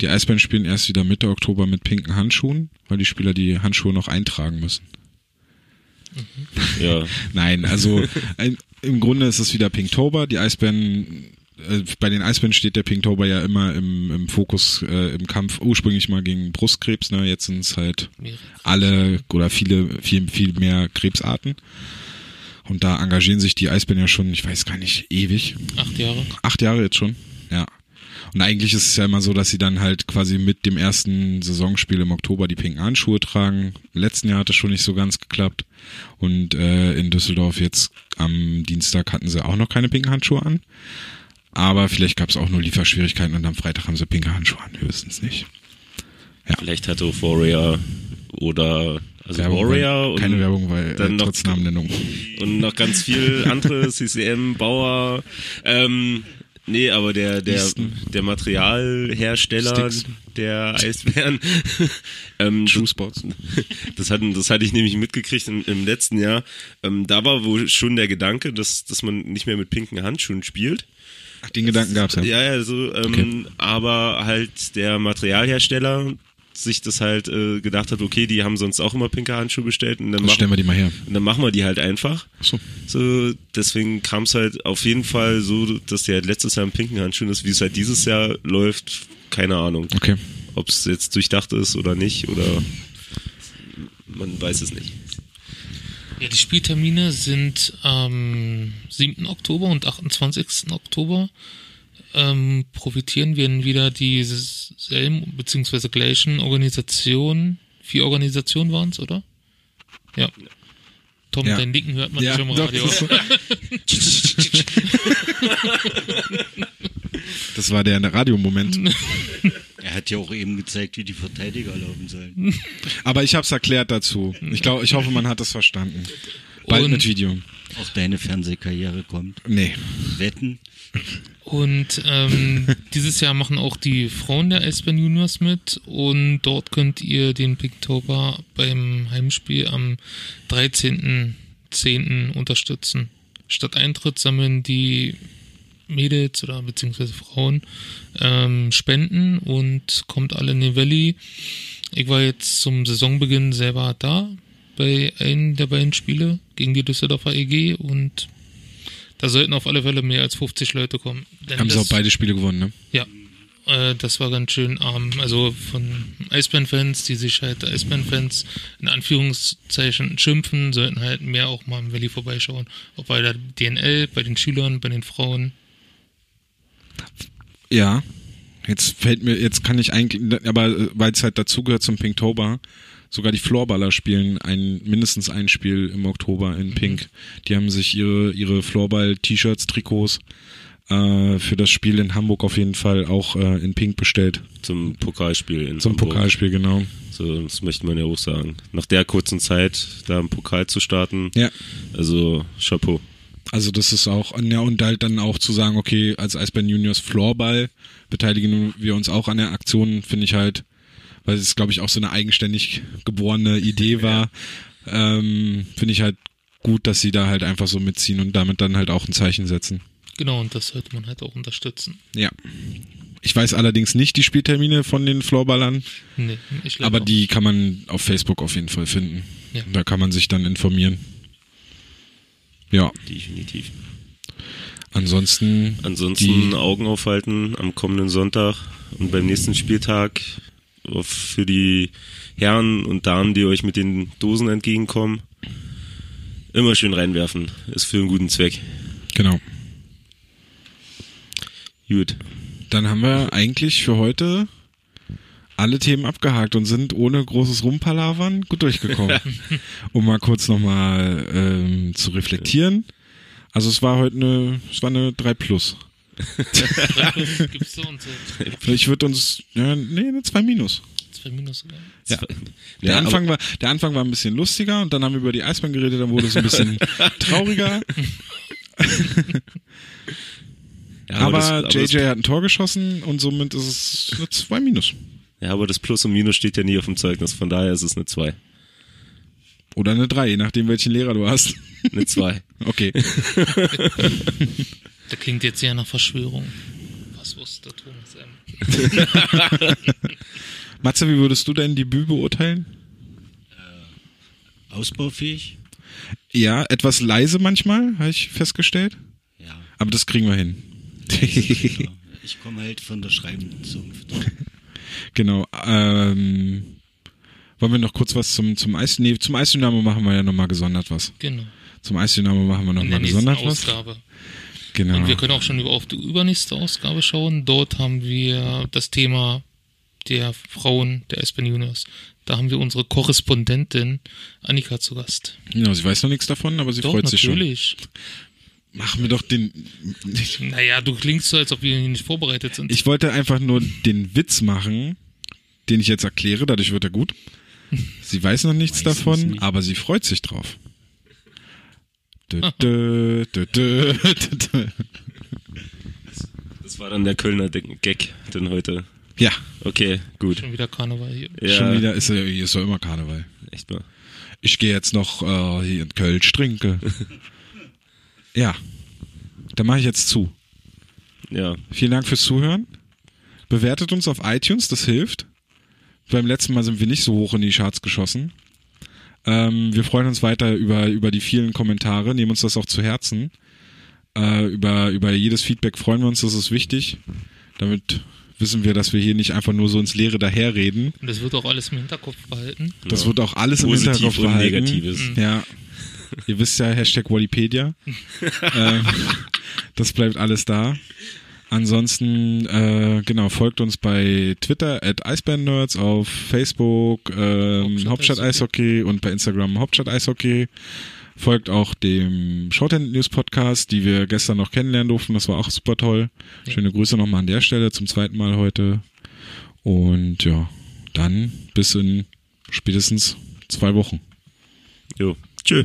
die Eisbären spielen erst wieder Mitte Oktober mit pinken Handschuhen, weil die Spieler die Handschuhe noch eintragen müssen. Ja. Nein, also ein, im Grunde ist es wieder Pinktober. Die Eisbären, äh, bei den Eisbären steht der Pinktober ja immer im, im Fokus äh, im Kampf ursprünglich mal gegen Brustkrebs. Ne? Jetzt sind es halt alle oder viele, viel, viel mehr Krebsarten. Und da engagieren sich die Eisbären ja schon, ich weiß gar nicht, ewig. Acht Jahre. Acht Jahre jetzt schon, ja. Und eigentlich ist es ja immer so, dass sie dann halt quasi mit dem ersten Saisonspiel im Oktober die pinken Handschuhe tragen. Im letzten Jahr hat es schon nicht so ganz geklappt. Und äh, in Düsseldorf jetzt am Dienstag hatten sie auch noch keine pinken Handschuhe an. Aber vielleicht gab es auch nur Lieferschwierigkeiten und am Freitag haben sie pinke Handschuhe an, höchstens nicht. Vielleicht hatte Warrior oder also Werbung, Warrior und, keine Werbung, weil dann äh, noch- trotz Namennennung. und noch ganz viel andere, CCM, Bauer, ähm, nee, aber der, der, Easton. der Materialhersteller Sticks. der Eisbären, ähm, True Sports. das hatten, das hatte ich nämlich mitgekriegt im, im letzten Jahr. Ähm, da war wohl schon der Gedanke, dass, dass man nicht mehr mit pinken Handschuhen spielt. Ach, den Gedanken gab's ja. Ja, ja, so, ähm, Okay. aber halt der Materialhersteller sich das halt äh, gedacht hat, okay, die haben sonst auch immer pinke Handschuhe bestellt und dann, machen, stellen wir die mal her. und dann machen wir die halt einfach. So. So, deswegen kam es halt auf jeden Fall so, dass der halt letztes Jahr im pinken Handschuhen ist, wie es halt dieses Jahr läuft, keine Ahnung. Okay. Ob es jetzt durchdacht ist oder nicht, oder man weiß es nicht. Ja, die Spieltermine sind am 7. Oktober und 28. Oktober. Ähm, profitieren wir wieder dieselben beziehungsweise gleichen Organisationen. Vier Organisationen waren es, oder? Ja. Tom, Ja. dein Nicken hört man Ja, nicht im doch, Radio. das Das war der Radiomoment. Er hat ja auch eben gezeigt, wie die Verteidiger laufen sollen. Aber ich habe es erklärt dazu. Ich glaube, ich hoffe, man hat es verstanden. Bald Und- mit Video. Auch deine Fernsehkarriere kommt. Nee. Wetten? Und ähm, dieses Jahr machen auch die Frauen der Eisbären Juniors mit und dort könnt ihr den Pinktober beim Heimspiel am 13.10. unterstützen. Statt Eintritt sammeln die Mädels oder beziehungsweise Frauen ähm, Spenden und kommt alle in den Valley. Ich war jetzt zum Saisonbeginn selber da bei einem der beiden Spiele gegen die Düsseldorfer EG und da sollten auf alle Fälle mehr als 50 Leute kommen. Denn Haben sie das- auch beide Spiele gewonnen, ne? Ja, äh, das war ganz schön arm. Also von Eisbären-Fans, die sich halt Eisbären-Fans in Anführungszeichen schimpfen, sollten halt mehr auch mal im Valley vorbeischauen. Auch bei der DNL, bei den Schülern, bei den Frauen. Ja. Jetzt fällt mir, jetzt kann ich eigentlich, aber weil es halt dazugehört zum Pinktober, sogar die Floorballer spielen ein, mindestens ein Spiel im Oktober in Pink. Die haben sich ihre, ihre Floorball-T-Shirts, Trikots äh, für das Spiel in Hamburg auf jeden Fall auch äh, in Pink bestellt. Zum Pokalspiel in Zum Hamburg. Pokalspiel, genau. So, das möchte man ja auch sagen. Nach der kurzen Zeit, da im Pokal zu starten, Ja. also Chapeau. Also das ist auch, ja, und halt dann auch zu sagen, okay, als Eisbären Juniors Floorball beteiligen wir uns auch an der Aktion, finde ich halt, weil es, glaube ich, auch so eine eigenständig geborene Idee war, ähm, finde ich halt gut, dass sie da halt einfach so mitziehen und damit dann halt auch ein Zeichen setzen. Genau, und das sollte man halt auch unterstützen. Ja. Ich weiß allerdings nicht die Spieltermine von den Floorballern, Nee, ich aber auch. die kann man auf Facebook auf jeden Fall finden. Ja. Da kann man sich dann informieren. Ja, Definitiv. ansonsten Ansonsten Augen aufhalten am kommenden Sonntag und beim nächsten Spieltag für die Herren und Damen, die euch mit den Dosen entgegenkommen. Immer schön reinwerfen. Ist für einen guten Zweck. Genau. Gut. Dann haben wir eigentlich für heute alle Themen abgehakt und sind ohne großes Rumpalavern gut durchgekommen. um mal kurz nochmal ähm, zu reflektieren. Also es war heute eine, es war eine 3 Plus. Gibt's so und so. Ich würde uns, ja, nee, eine 2 Minus. Zwei Minus sogar. Ja. Der, Ja, Anfang war, der Anfang war ein bisschen lustiger und dann haben wir über die Eisbahn geredet, dann wurde es ein bisschen trauriger. Ja, aber das- aber JJ hat ein Tor geschossen und somit ist es eine 2 Minus. Ja, aber das Plus und Minus steht ja nie auf dem Zeugnis, von daher ist es eine 2. Oder eine 3, je nachdem welchen Lehrer du hast. Eine 2. Okay. Der klingt jetzt sehr nach Verschwörung. Was wusste Thomas M? Matze, wie würdest du dein Debüt beurteilen? Ausbaufähig? Ja, etwas leise manchmal, habe ich festgestellt. Ja. Aber das kriegen wir hin. ja. Ich komme halt von der schreibenden Zunft. genau. Ähm, wollen wir noch kurz was zum, zum Eis... Nee, zum Eisdynamo machen wir ja nochmal gesondert was. Genau. Zum Eisdynamo machen wir nochmal gesondert was. Genau. Und wir können auch schon über auf die übernächste Ausgabe schauen. Dort haben wir das Thema der Frauen der Aspen Juniors. Da haben wir unsere Korrespondentin Annika zu Gast. Genau, sie weiß noch nichts davon, aber sie Doch, freut sich schon. natürlich. Mach mir doch den... Naja, du klingst so, als ob wir nicht vorbereitet sind. Ich wollte einfach nur den Witz machen, den ich jetzt erkläre, dadurch wird er gut. Sie weiß noch nichts Weiß davon, nicht. aber sie freut sich drauf. Dö, dö, dö, dö, dö, dö. Das war dann der Kölner Gag, denn heute. Ja, Okay, gut. Schon wieder Karneval hier. Ja, schon wieder ist, ja- hier ist ja immer Karneval. Echt mal. Ich gehe jetzt noch äh, hier in Kölsch trinke. ja, dann mache ich jetzt zu. Ja, Vielen Dank fürs Zuhören. Bewertet uns auf iTunes, das hilft. Beim letzten Mal sind wir nicht so hoch in die Charts geschossen. Ähm, wir freuen uns weiter über, über die vielen Kommentare, nehmen uns das auch zu Herzen. Äh, über, über jedes Feedback freuen wir uns, das ist wichtig. Damit wissen wir, dass wir hier nicht einfach nur so ins Leere daherreden. Und das wird auch alles im Hinterkopf behalten. Das Ja. wird auch alles im Positiv Hinterkopf und behalten. Negatives. Ja. Ihr wisst ja, Hashtag Wikipedia. ähm, das bleibt alles da. Ansonsten, äh, genau, folgt uns bei Twitter at Eisbärennerds, auf Facebook ähm, Hauptstadt Hauptstadt Eishockey und bei Instagram Hauptstadt Eishockey. Folgt auch dem Shorthand News Podcast, die wir gestern noch kennenlernen durften. Das war auch super toll. Schöne Grüße nochmal an der Stelle zum zweiten Mal heute. Und ja, dann bis in spätestens zwei Wochen. jo. Tschö.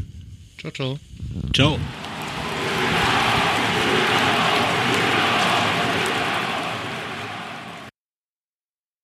Ciao, ciao. Ciao.